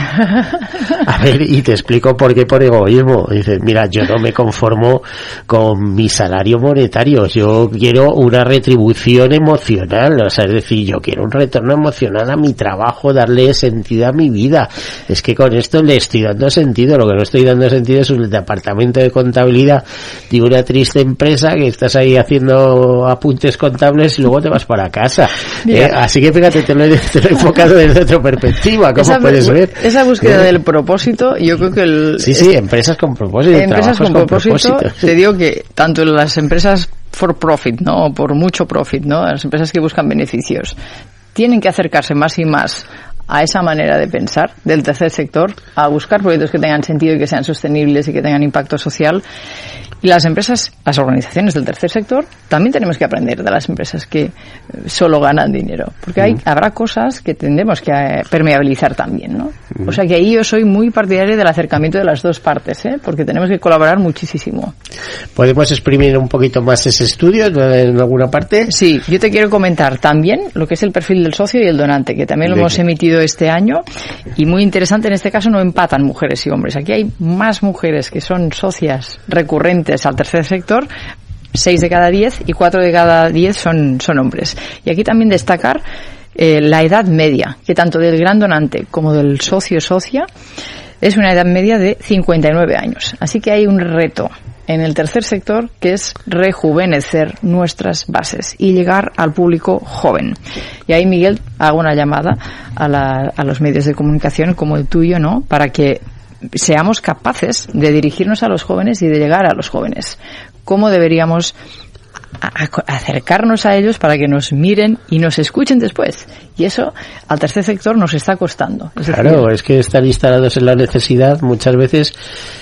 A ver, y te explico por qué por egoísmo. Dices, mira, yo no me conformo con mi salario monetario. Yo quiero una retribución emocional. O sea, es decir, yo quiero un retorno emocional a mi trabajo, darle sentido a mi vida. Es que con esto le estoy dando sentido. Lo que no estoy dando sentido es un departamento de contabilidad de una triste empresa que estás ahí haciendo apuntes contables y luego te vas para casa. Eh, así que fíjate, te lo, he, enfocado desde otra perspectiva, ¿cómo puedes ver? Esa búsqueda ¿Eh? del propósito, yo creo que el... Sí, sí, empresas con propósito. Empresas con, propósito, te digo que tanto las empresas for profit, ¿no? por mucho profit, ¿no? Las empresas que buscan beneficios tienen que acercarse más y más a esa manera de pensar del tercer sector, a buscar proyectos que tengan sentido y que sean sostenibles y que tengan impacto social y las empresas, las organizaciones del tercer sector, también tenemos que aprender de las empresas que eh, solo ganan dinero. Porque hay, habrá cosas que tendremos que eh, permeabilizar también, ¿no? O sea que ahí yo soy muy partidario del acercamiento de las dos partes, ¿eh? Porque tenemos que colaborar muchísimo. ¿Podemos exprimir un poquito más ese estudio en alguna parte? Sí, yo te quiero comentar también lo que es el perfil del socio y el donante, que también lo hemos emitido este año. Y muy interesante, en este caso no empatan mujeres y hombres. Aquí hay más mujeres que son socias recurrentes al tercer sector, seis de cada diez y cuatro de cada diez son, son hombres. Y aquí también destacar eh, la edad media, que tanto del gran donante como del socio socia es una edad media de 59 años. Así que hay un reto en el tercer sector que es rejuvenecer nuestras bases y llegar al público joven. Y ahí, Miguel, hago una llamada a, la, a los medios de comunicación como el tuyo, ¿no? Para que seamos capaces de dirigirnos a los jóvenes y de llegar a los jóvenes. ¿Cómo deberíamos acercarnos a ellos para que nos miren y nos escuchen después. Y eso al tercer sector nos está costando. claro, es que están instalados en la necesidad muchas veces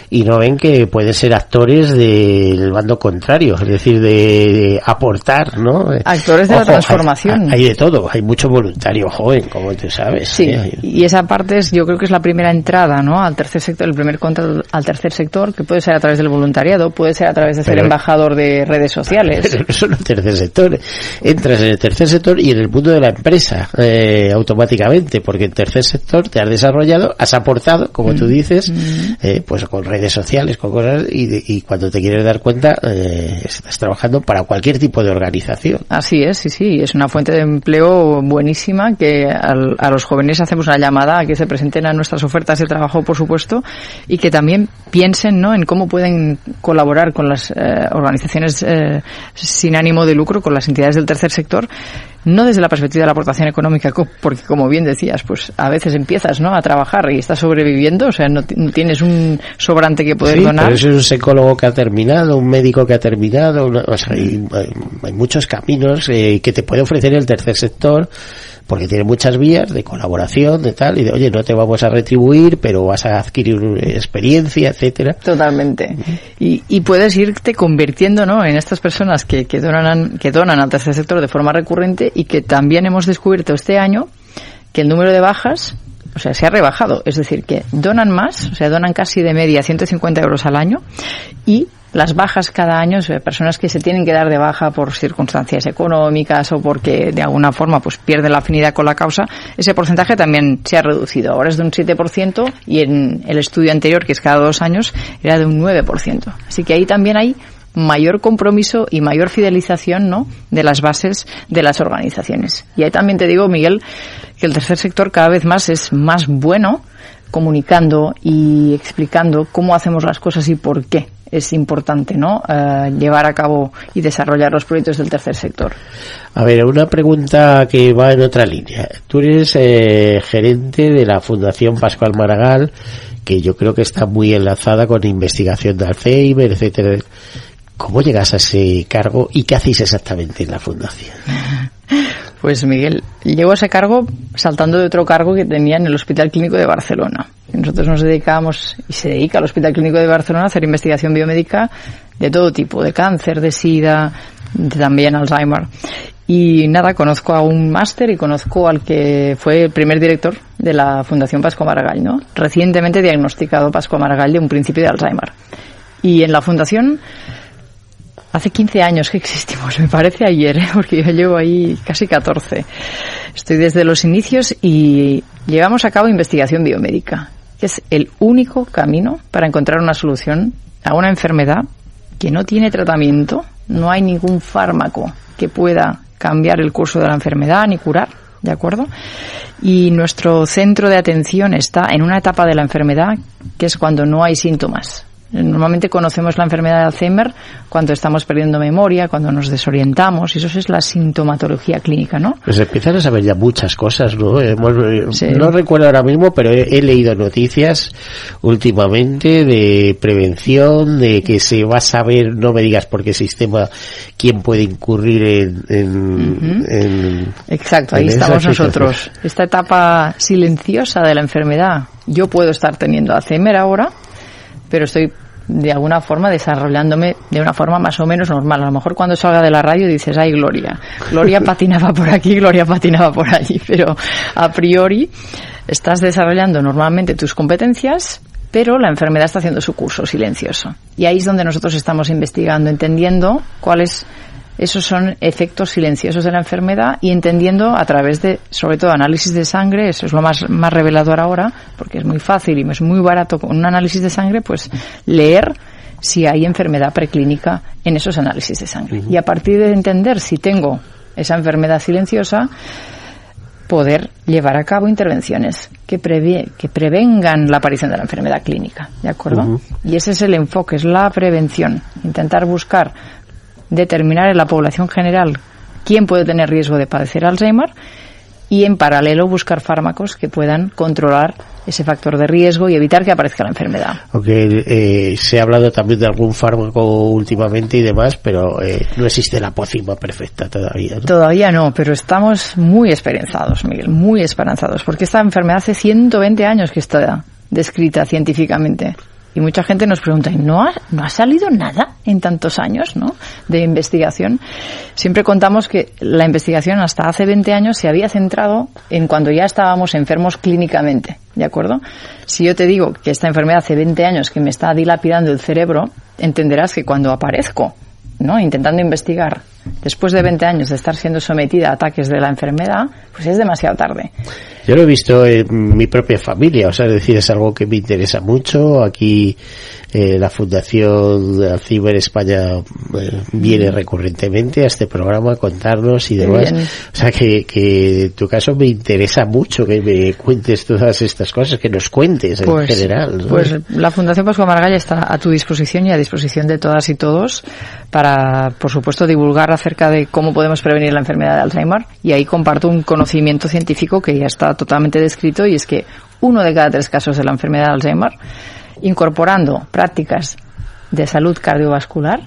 y no ven que pueden ser actores del bando contrario, es decir, de, aportar, ¿no? Actores de la transformación. Hay, de todo, hay mucho voluntario joven, como tú sabes. Sí, ¿eh? y esa parte es, yo creo que es la primera entrada, ¿no? Al tercer sector, el primer contrato al tercer sector, que puede ser a través del voluntariado, puede ser a través de ser embajador de redes sociales. Pero no solo el tercer sector, entras en el tercer sector y en el mundo de la empresa eh, automáticamente, porque en tercer sector te has desarrollado, has aportado, como tú mm. dices, mm. eh, pues con redes sociales, con cosas, y, y cuando te quieres dar cuenta, eh, estás trabajando para cualquier tipo de organización. Así es, sí, sí, es una fuente de empleo buenísima que a los jóvenes hacemos una llamada a que se presenten a nuestras ofertas de trabajo, por supuesto, y que también piensen ¿no? en cómo pueden colaborar con las eh, organizaciones eh, sin ánimo de lucro, con las entidades del tercer sector, no desde la perspectiva de la aportación económica, porque como bien decías, pues a veces empiezas ¿no? a trabar y estás sobreviviendo, o sea, no, tienes un sobrante que poder donar. Pero eso es un psicólogo que ha terminado, un médico que ha terminado, o sea, hay, hay, muchos caminos eh, que te puede ofrecer el tercer sector porque tiene muchas vías de colaboración, de tal, y de, oye, no te vamos a retribuir, pero vas a adquirir experiencia, etcétera. Totalmente. Y, y puedes irte convirtiendo, ¿no?, en estas personas que, que donan, que donan al tercer sector de forma recurrente y que también hemos descubierto este año que el número de bajas o sea, se ha rebajado. Es decir, que donan más, o sea, donan casi de media 150 euros al año y las bajas cada año, personas que se tienen que dar de baja por circunstancias económicas o porque de alguna forma pues pierden la afinidad con la causa, ese porcentaje también se ha reducido. Ahora es de un 7% y en el estudio anterior, que es cada dos años, era de un 9%. Así que ahí también hay mayor compromiso y mayor fidelización ¿no? de las bases de las organizaciones. Y ahí también te digo, Miguel, que el tercer sector cada vez más es más bueno comunicando y explicando cómo hacemos las cosas y por qué es importante ¿no? Eh, llevar a cabo y desarrollar los proyectos del tercer sector. A ver, una pregunta que va en otra línea. Tú eres eh, gerente de la Fundación Pascual Maragall, que yo creo que está muy enlazada con investigación de Alzheimer, etcétera. ¿Cómo llegas a ese cargo y qué hacéis exactamente en la fundación? Pues Miguel, llego a ese cargo saltando de otro cargo que tenía en el Hospital Clínico de Barcelona. Nosotros nos dedicamos, y se dedica al Hospital Clínico de Barcelona a hacer investigación biomédica de todo tipo, de cáncer, de SIDA, también Alzheimer. Y nada, conozco a un máster y conozco al que fue el primer director de la Fundación Pasco Maragall, ¿no? Recientemente diagnosticado Pasco Maragall de un principio de Alzheimer. Y en la fundación Hace 15 años que existimos, me parece ayer, ¿eh? porque yo llevo ahí casi 14. Estoy desde los inicios y llevamos a cabo investigación biomédica, que es el único camino para encontrar una solución a una enfermedad que no tiene tratamiento, no hay ningún fármaco que pueda cambiar el curso de la enfermedad ni curar, ¿de acuerdo? Y nuestro centro de atención está en una etapa de la enfermedad que es cuando no hay síntomas. Normalmente conocemos la enfermedad de Alzheimer cuando estamos perdiendo memoria, cuando nos desorientamos, y eso es la sintomatología clínica, ¿no? Pues empiezan a saber ya muchas cosas, ¿no? No recuerdo ahora mismo, pero he, leído noticias últimamente de prevención, de que se va a saber, no me digas por qué sistema, quién puede incurrir en... Exacto, ahí estamos nosotros. Esta etapa silenciosa de la enfermedad. Yo puedo estar teniendo Alzheimer ahora, pero estoy de alguna forma desarrollándome de una forma más o menos normal. A lo mejor cuando salga de la radio dices, ay, Gloria, Gloria patinaba por aquí, Gloria patinaba por allí, pero a priori estás desarrollando normalmente tus competencias, pero la enfermedad está haciendo su curso silencioso. Y ahí es donde nosotros estamos investigando, entendiendo cuál es esos son efectos silenciosos de la enfermedad y entendiendo a través de, sobre todo, análisis de sangre, eso es lo más, más revelador ahora, porque es muy fácil y es muy barato con un análisis de sangre, pues leer si hay enfermedad preclínica en esos análisis de sangre. Y a partir de entender si tengo esa enfermedad silenciosa, poder llevar a cabo intervenciones que, que prevengan la aparición de la enfermedad clínica, ¿de acuerdo? Y ese es el enfoque, es la prevención, intentar buscar determinar en la población general quién puede tener riesgo de padecer Alzheimer y en paralelo buscar fármacos que puedan controlar ese factor de riesgo y evitar que aparezca la enfermedad. Aunque eh, se ha hablado también de algún fármaco últimamente y demás, pero eh, no existe la pócima perfecta todavía. ¿no? Todavía no, pero estamos muy esperanzados, Miguel, muy esperanzados, porque esta enfermedad hace 120 años que está descrita científicamente. Y mucha gente nos pregunta, ¿y no ha, no ha salido nada en tantos años ¿no? de investigación? Siempre contamos que la investigación hasta hace 20 años se había centrado en cuando ya estábamos enfermos clínicamente, ¿de acuerdo? Si yo te digo que esta enfermedad hace 20 años que me está dilapidando el cerebro, entenderás que cuando aparezco, ¿no? Intentando investigar, después de 20 años de estar siendo sometida a ataques de la enfermedad, pues es demasiado tarde. Yo lo he visto en mi propia familia, o sea, es decir, es algo que me interesa mucho. Aquí eh, la Fundación Alzheimer España eh, viene recurrentemente a este programa a contarnos y demás. bien. O sea, que, que en tu caso me interesa mucho que me cuentes todas estas cosas, que nos cuentes en general. ¿no? Pues la Fundación Pascua Margalla está a tu disposición y a disposición de todas y todos para, por supuesto, divulgar acerca de cómo podemos prevenir la enfermedad de Alzheimer. Y ahí comparto un conocimiento científico que ya está totalmente descrito y es que uno de cada tres casos de la enfermedad de Alzheimer, incorporando prácticas de salud cardiovascular,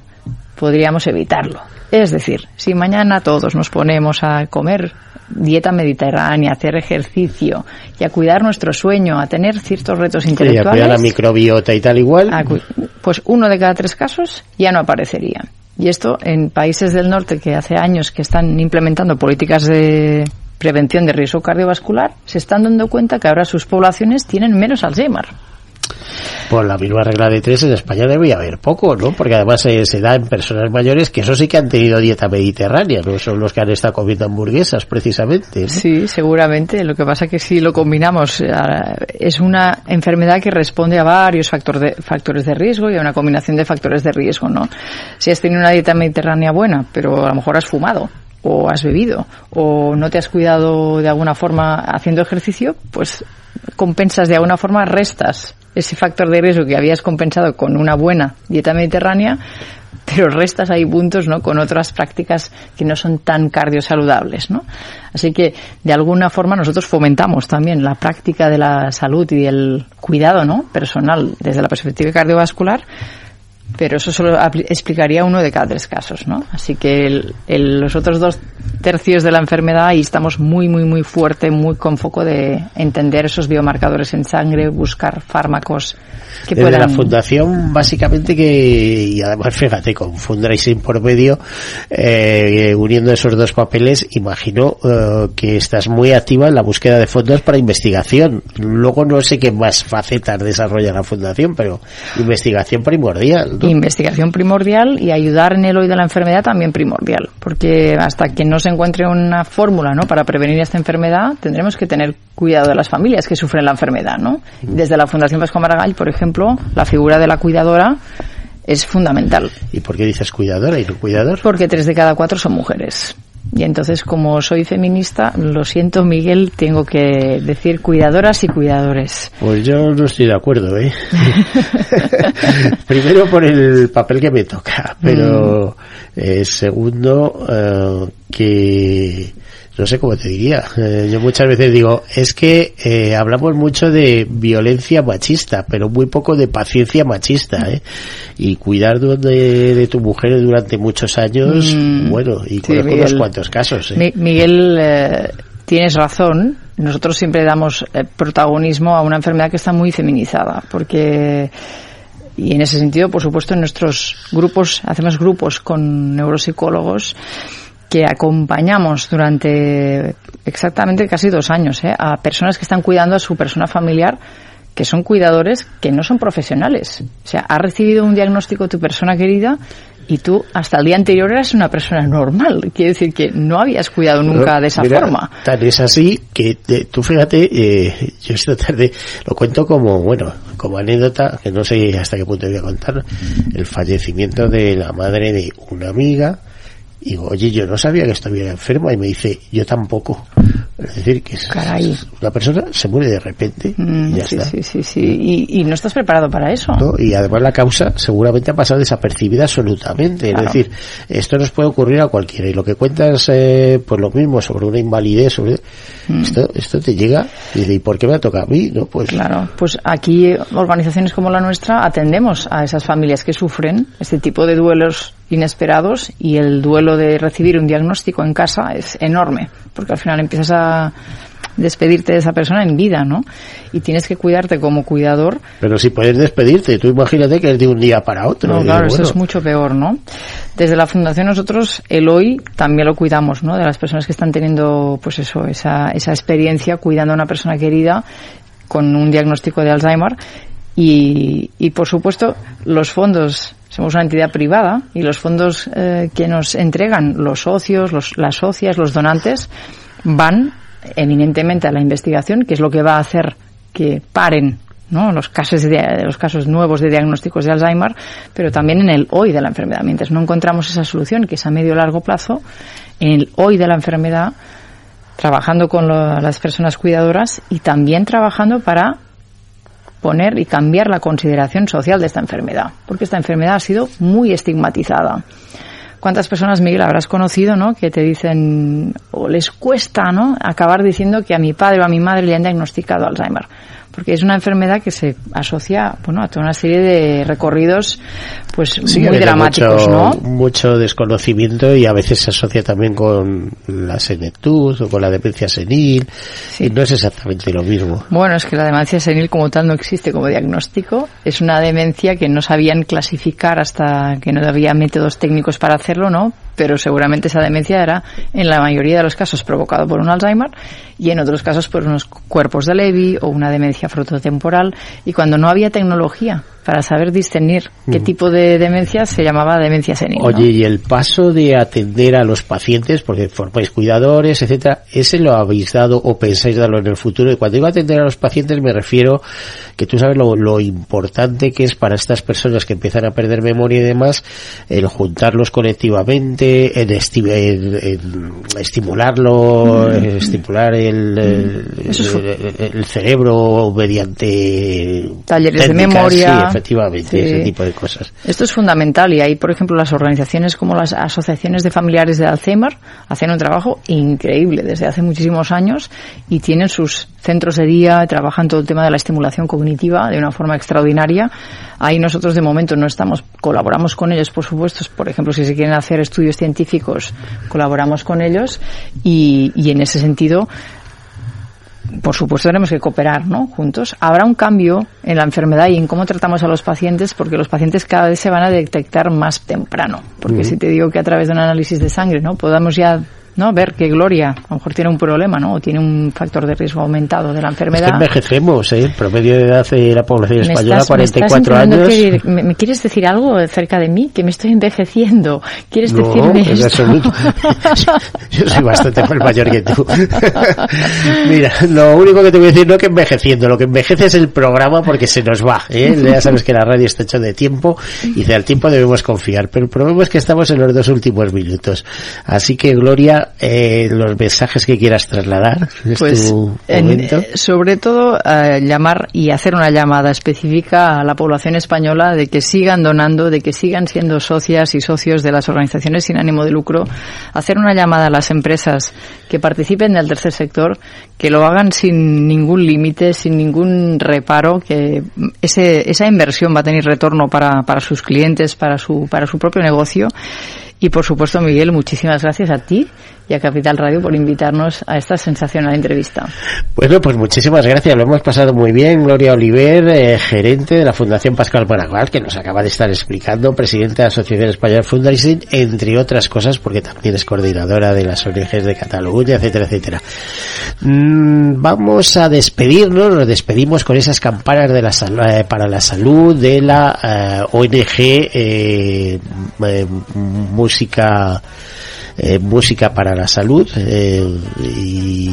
podríamos evitarlo. Es decir, si mañana todos nos ponemos a comer dieta mediterránea, a hacer ejercicio y a cuidar nuestro sueño, a tener ciertos retos Y a intelectuales, cuidar la microbiota y tal igual. pues uno de cada tres casos ya no aparecería. Y esto en países del norte que hace años que están implementando políticas de prevención de riesgo cardiovascular, se están dando cuenta que ahora sus poblaciones tienen menos Alzheimer. Por la misma regla de tres en España debe haber poco, ¿no? Porque además eh, se da en personas mayores que eso sí que han tenido dieta mediterránea, no son los que han estado comiendo hamburguesas precisamente. Sí, seguramente. Lo que pasa que si lo combinamos, eh, es una enfermedad que responde a varios factores de riesgo y a una combinación de factores de riesgo, ¿no? Si has tenido una dieta mediterránea buena, pero a lo mejor has fumado o has bebido o no te has cuidado de alguna forma haciendo ejercicio, pues compensas de alguna forma, restas ese factor de riesgo que habías compensado con una buena dieta mediterránea, pero restas ahí puntos, ¿no? Con otras prácticas que no son tan cardiosaludables, ¿no? Así que, de alguna forma, nosotros fomentamos también la práctica de la salud y del cuidado, ¿no? Personal desde la perspectiva cardiovascular, pero eso solo explicaría uno de cada tres casos, ¿no? Así que el- los otros dos tercios de la enfermedad ahí estamos muy, muy, muy fuerte, muy con foco de entender esos biomarcadores en sangre, buscar fármacos que Desde puedan... la fundación, básicamente que, y además fíjate, con fundraising por medio, eh, uniendo esos dos papeles, imagino eh, que estás muy activa en la búsqueda de fondos para investigación. Luego no sé qué más facetas desarrolla la fundación, pero investigación primordial. ¿no? Investigación primordial y ayudar en el hoy de la enfermedad también primordial, porque hasta que no se encuentre una fórmula ¿no? para prevenir esta enfermedad, tendremos que tener cuidado de las familias que sufren la enfermedad. ¿no? Desde la Fundación Pascua Maragall, por ejemplo, la figura de la cuidadora es fundamental, ¿Y por qué dices cuidadora y no cuidador? porque tres de cada cuatro son mujeres. Y entonces, como soy feminista, lo siento, Miguel, tengo que decir cuidadoras y cuidadores. Pues yo no estoy de acuerdo, ¿eh? Primero por el papel que me toca, pero eh, segundo eh, que no sé cómo te diría. Eh, yo muchas veces digo, es que eh, hablamos mucho de violencia machista, pero muy poco de paciencia machista, ¿eh? Y cuidar de, de tu mujer durante muchos años, Mm, bueno, y sí, conozco unos cuantos casos, ¿eh? Mi- Miguel, eh, tienes razón. Nosotros siempre damos eh, protagonismo a una enfermedad que está muy feminizada, porque y en ese sentido, por supuesto, en nuestros grupos hacemos grupos con neuropsicólogos que acompañamos durante exactamente casi dos años ¿eh? a personas que están cuidando a su persona familiar que son cuidadores que no son profesionales. O sea, ha recibido un diagnóstico tu persona querida y tú hasta el día anterior eras una persona normal. Quiere decir que no habías cuidado nunca de esa Mira, forma. Tan es así que te- tú fíjate, eh, yo esta tarde lo cuento como, bueno, como anécdota, que no sé hasta qué punto voy a contar, el fallecimiento de la madre de una amiga. Y digo, oye, yo no sabía que estuviera enferma y me dice, yo tampoco. Es decir, que Caray. una persona se muere de repente y Mm, ya sí, está. sí, sí, sí. Y, y no estás preparado para eso. ¿no? Y además la causa seguramente ha pasado desapercibida absolutamente. Claro. Es decir, esto nos puede ocurrir a cualquiera. Y lo que cuentas, eh, pues lo mismo, sobre una invalidez, sobre... Esto, esto te llega y dice, ¿y por qué me ha tocado a mí? No, pues... Claro, pues aquí organizaciones como la nuestra atendemos a esas familias que sufren este tipo de duelos inesperados y el duelo de recibir un diagnóstico en casa es enorme, porque al final empiezas a despedirte de esa persona en vida, ¿no? Y tienes que cuidarte como cuidador Pero si puedes despedirte, tú imagínate que es de un día para otro. No, claro, digo, eso es mucho peor, ¿no? Desde la fundación nosotros el hoy también lo cuidamos, ¿no? De las personas que están teniendo, pues eso, esa, esa experiencia cuidando a una persona querida con un diagnóstico de Alzheimer y, y por supuesto los fondos somos una entidad privada y los fondos eh, que nos entregan los socios, los, las socias, los donantes van eminentemente a la investigación, que es lo que va a hacer que paren los casos de, los casos nuevos de diagnósticos de Alzheimer, pero también en el hoy de la enfermedad. Mientras no encontramos esa solución, que es a medio largo plazo, en el hoy de la enfermedad, trabajando con lo- las personas cuidadoras y también trabajando para poner y cambiar la consideración social de esta enfermedad, porque esta enfermedad ha sido muy estigmatizada. ¿Cuántas personas, Miguel, habrás conocido, no? Que te dicen, o les cuesta, ¿no? Acabar diciendo que a mi padre o a mi madre le han diagnosticado Alzheimer. Porque es una enfermedad que se asocia, bueno, a toda una serie de recorridos, pues, sí, muy dramáticos, mucho, ¿no? Mucho desconocimiento y a veces se asocia también con la senectud o con la demencia senil. Y no es exactamente lo mismo. Bueno, es que la demencia senil como tal no existe como diagnóstico. Es una demencia que no sabían clasificar hasta que no había métodos técnicos para hacerlo, ¿no? Pero seguramente esa demencia era, en la mayoría de los casos, provocado por un Alzheimer y en otros casos por unos cuerpos de Levy o una demencia frontotemporal. Y cuando no había tecnología para saber discernir qué tipo de demencia se llamaba demencia senil. ¿no? Oye, y el paso de atender a los pacientes, porque formáis cuidadores, etcétera, ¿ese lo habéis dado o pensáis darlo en el futuro? Y cuando digo atender a los pacientes me refiero que tú sabes lo, lo importante que es para estas personas que empiezan a perder memoria y demás, el juntarlos colectivamente, en, esti- estimularlo, estimular el, el. Eso es fu- el- el cerebro mediante Talleres de memoria. sí, efectivamente, Sí. ese tipo de cosas. Esto es fundamental y ahí, por ejemplo, las organizaciones como las asociaciones de familiares de Alzheimer hacen un trabajo increíble desde hace muchísimos años y tienen sus centros de día, trabajan todo el tema de la estimulación cognitiva de una forma extraordinaria. Ahí nosotros de momento no estamos, colaboramos con ellos, por supuesto, por ejemplo, si se quieren hacer estudios científicos, colaboramos con ellos y, y en ese sentido por supuesto tenemos que cooperar ¿no? juntos. Habrá un cambio en la enfermedad y en cómo tratamos a los pacientes porque los pacientes cada vez se van a detectar más temprano. Porque si te digo que a través de un análisis de sangre no podamos ya no ver que Gloria a lo mejor tiene un problema ¿no? o tiene un factor de riesgo aumentado de la Es que enfermedad. envejecemos, ¿eh? El promedio de edad de la población Me española, estás- me estás 44 intentando años. me, me quieres decir algo acerca de mí? Que me estoy envejeciendo. ¿Quieres No, decirme en absoluto. Yo soy bastante más mayor que tú. Mira, lo único que te voy a decir no que envejeciendo, lo que envejece es el programa porque se nos va. ¿eh? Ya sabes que la radio está hecha de tiempo y del tiempo debemos confiar. Pero el problema es que estamos en los dos últimos minutos. Así que, Gloria, eh, los mensajes que quieras trasladar. Es Pues, tu en- momento. eh, sobre todo, eh, llamar y hacer una llamada específica a la población española de que sigan donando, de que sigan siendo socias y socios de las organizaciones sin ánimo de lucro, hacer una llamada a las empresas que participen del tercer sector, que lo hagan sin ningún límite, sin ningún reparo, que ese, esa inversión va a tener retorno para, para sus clientes, para su, para su propio negocio. Y por supuesto, Miguel, muchísimas gracias a ti y Capital Radio por invitarnos a esta sensacional entrevista. Bueno, pues muchísimas gracias, lo hemos pasado muy bien. Gloria Oliver, eh, gerente de la Fundación Pascual Maragall, que nos acaba de estar explicando, presidenta de la Asociación Española Fundraising, entre otras cosas, porque también es coordinadora de las ONGs de Cataluña, etcétera, etcétera. Mm, vamos a despedirnos, nos despedimos con esas campanas de la sal- eh, para la salud de la eh, ONG Música eh, Música para la Salud eh, y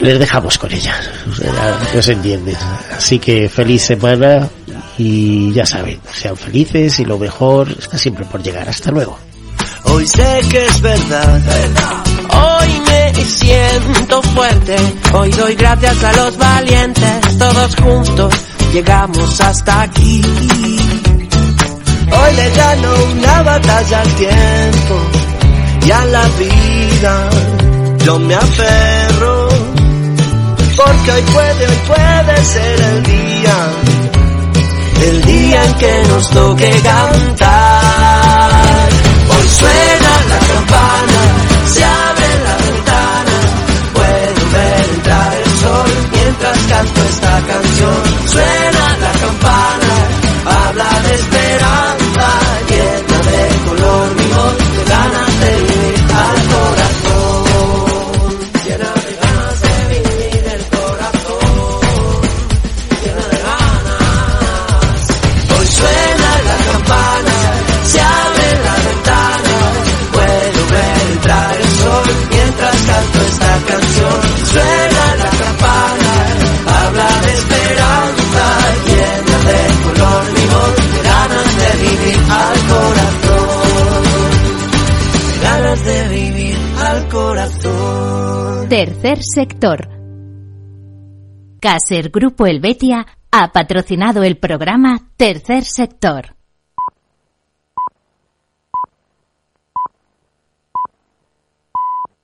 les dejamos con ella, o sea, no se entiende. Así que feliz semana y ya saben, sean felices y lo mejor está siempre por llegar. Hasta luego. Hoy sé que es verdad. Hoy me siento fuerte. Hoy doy gracias a los valientes, todos juntos llegamos hasta aquí. Hoy le gano una batalla al tiempo y a la vida. Yo me aferro porque hoy puede, hoy puede ser el día, el día en que nos toque cantar. Hoy suena la campana, se abre la ventana, puedo ver entrar el sol mientras canto esta canción. Suena la campana, habla de Tercer sector. Caser Grupo Helvetia ha patrocinado el programa Tercer sector.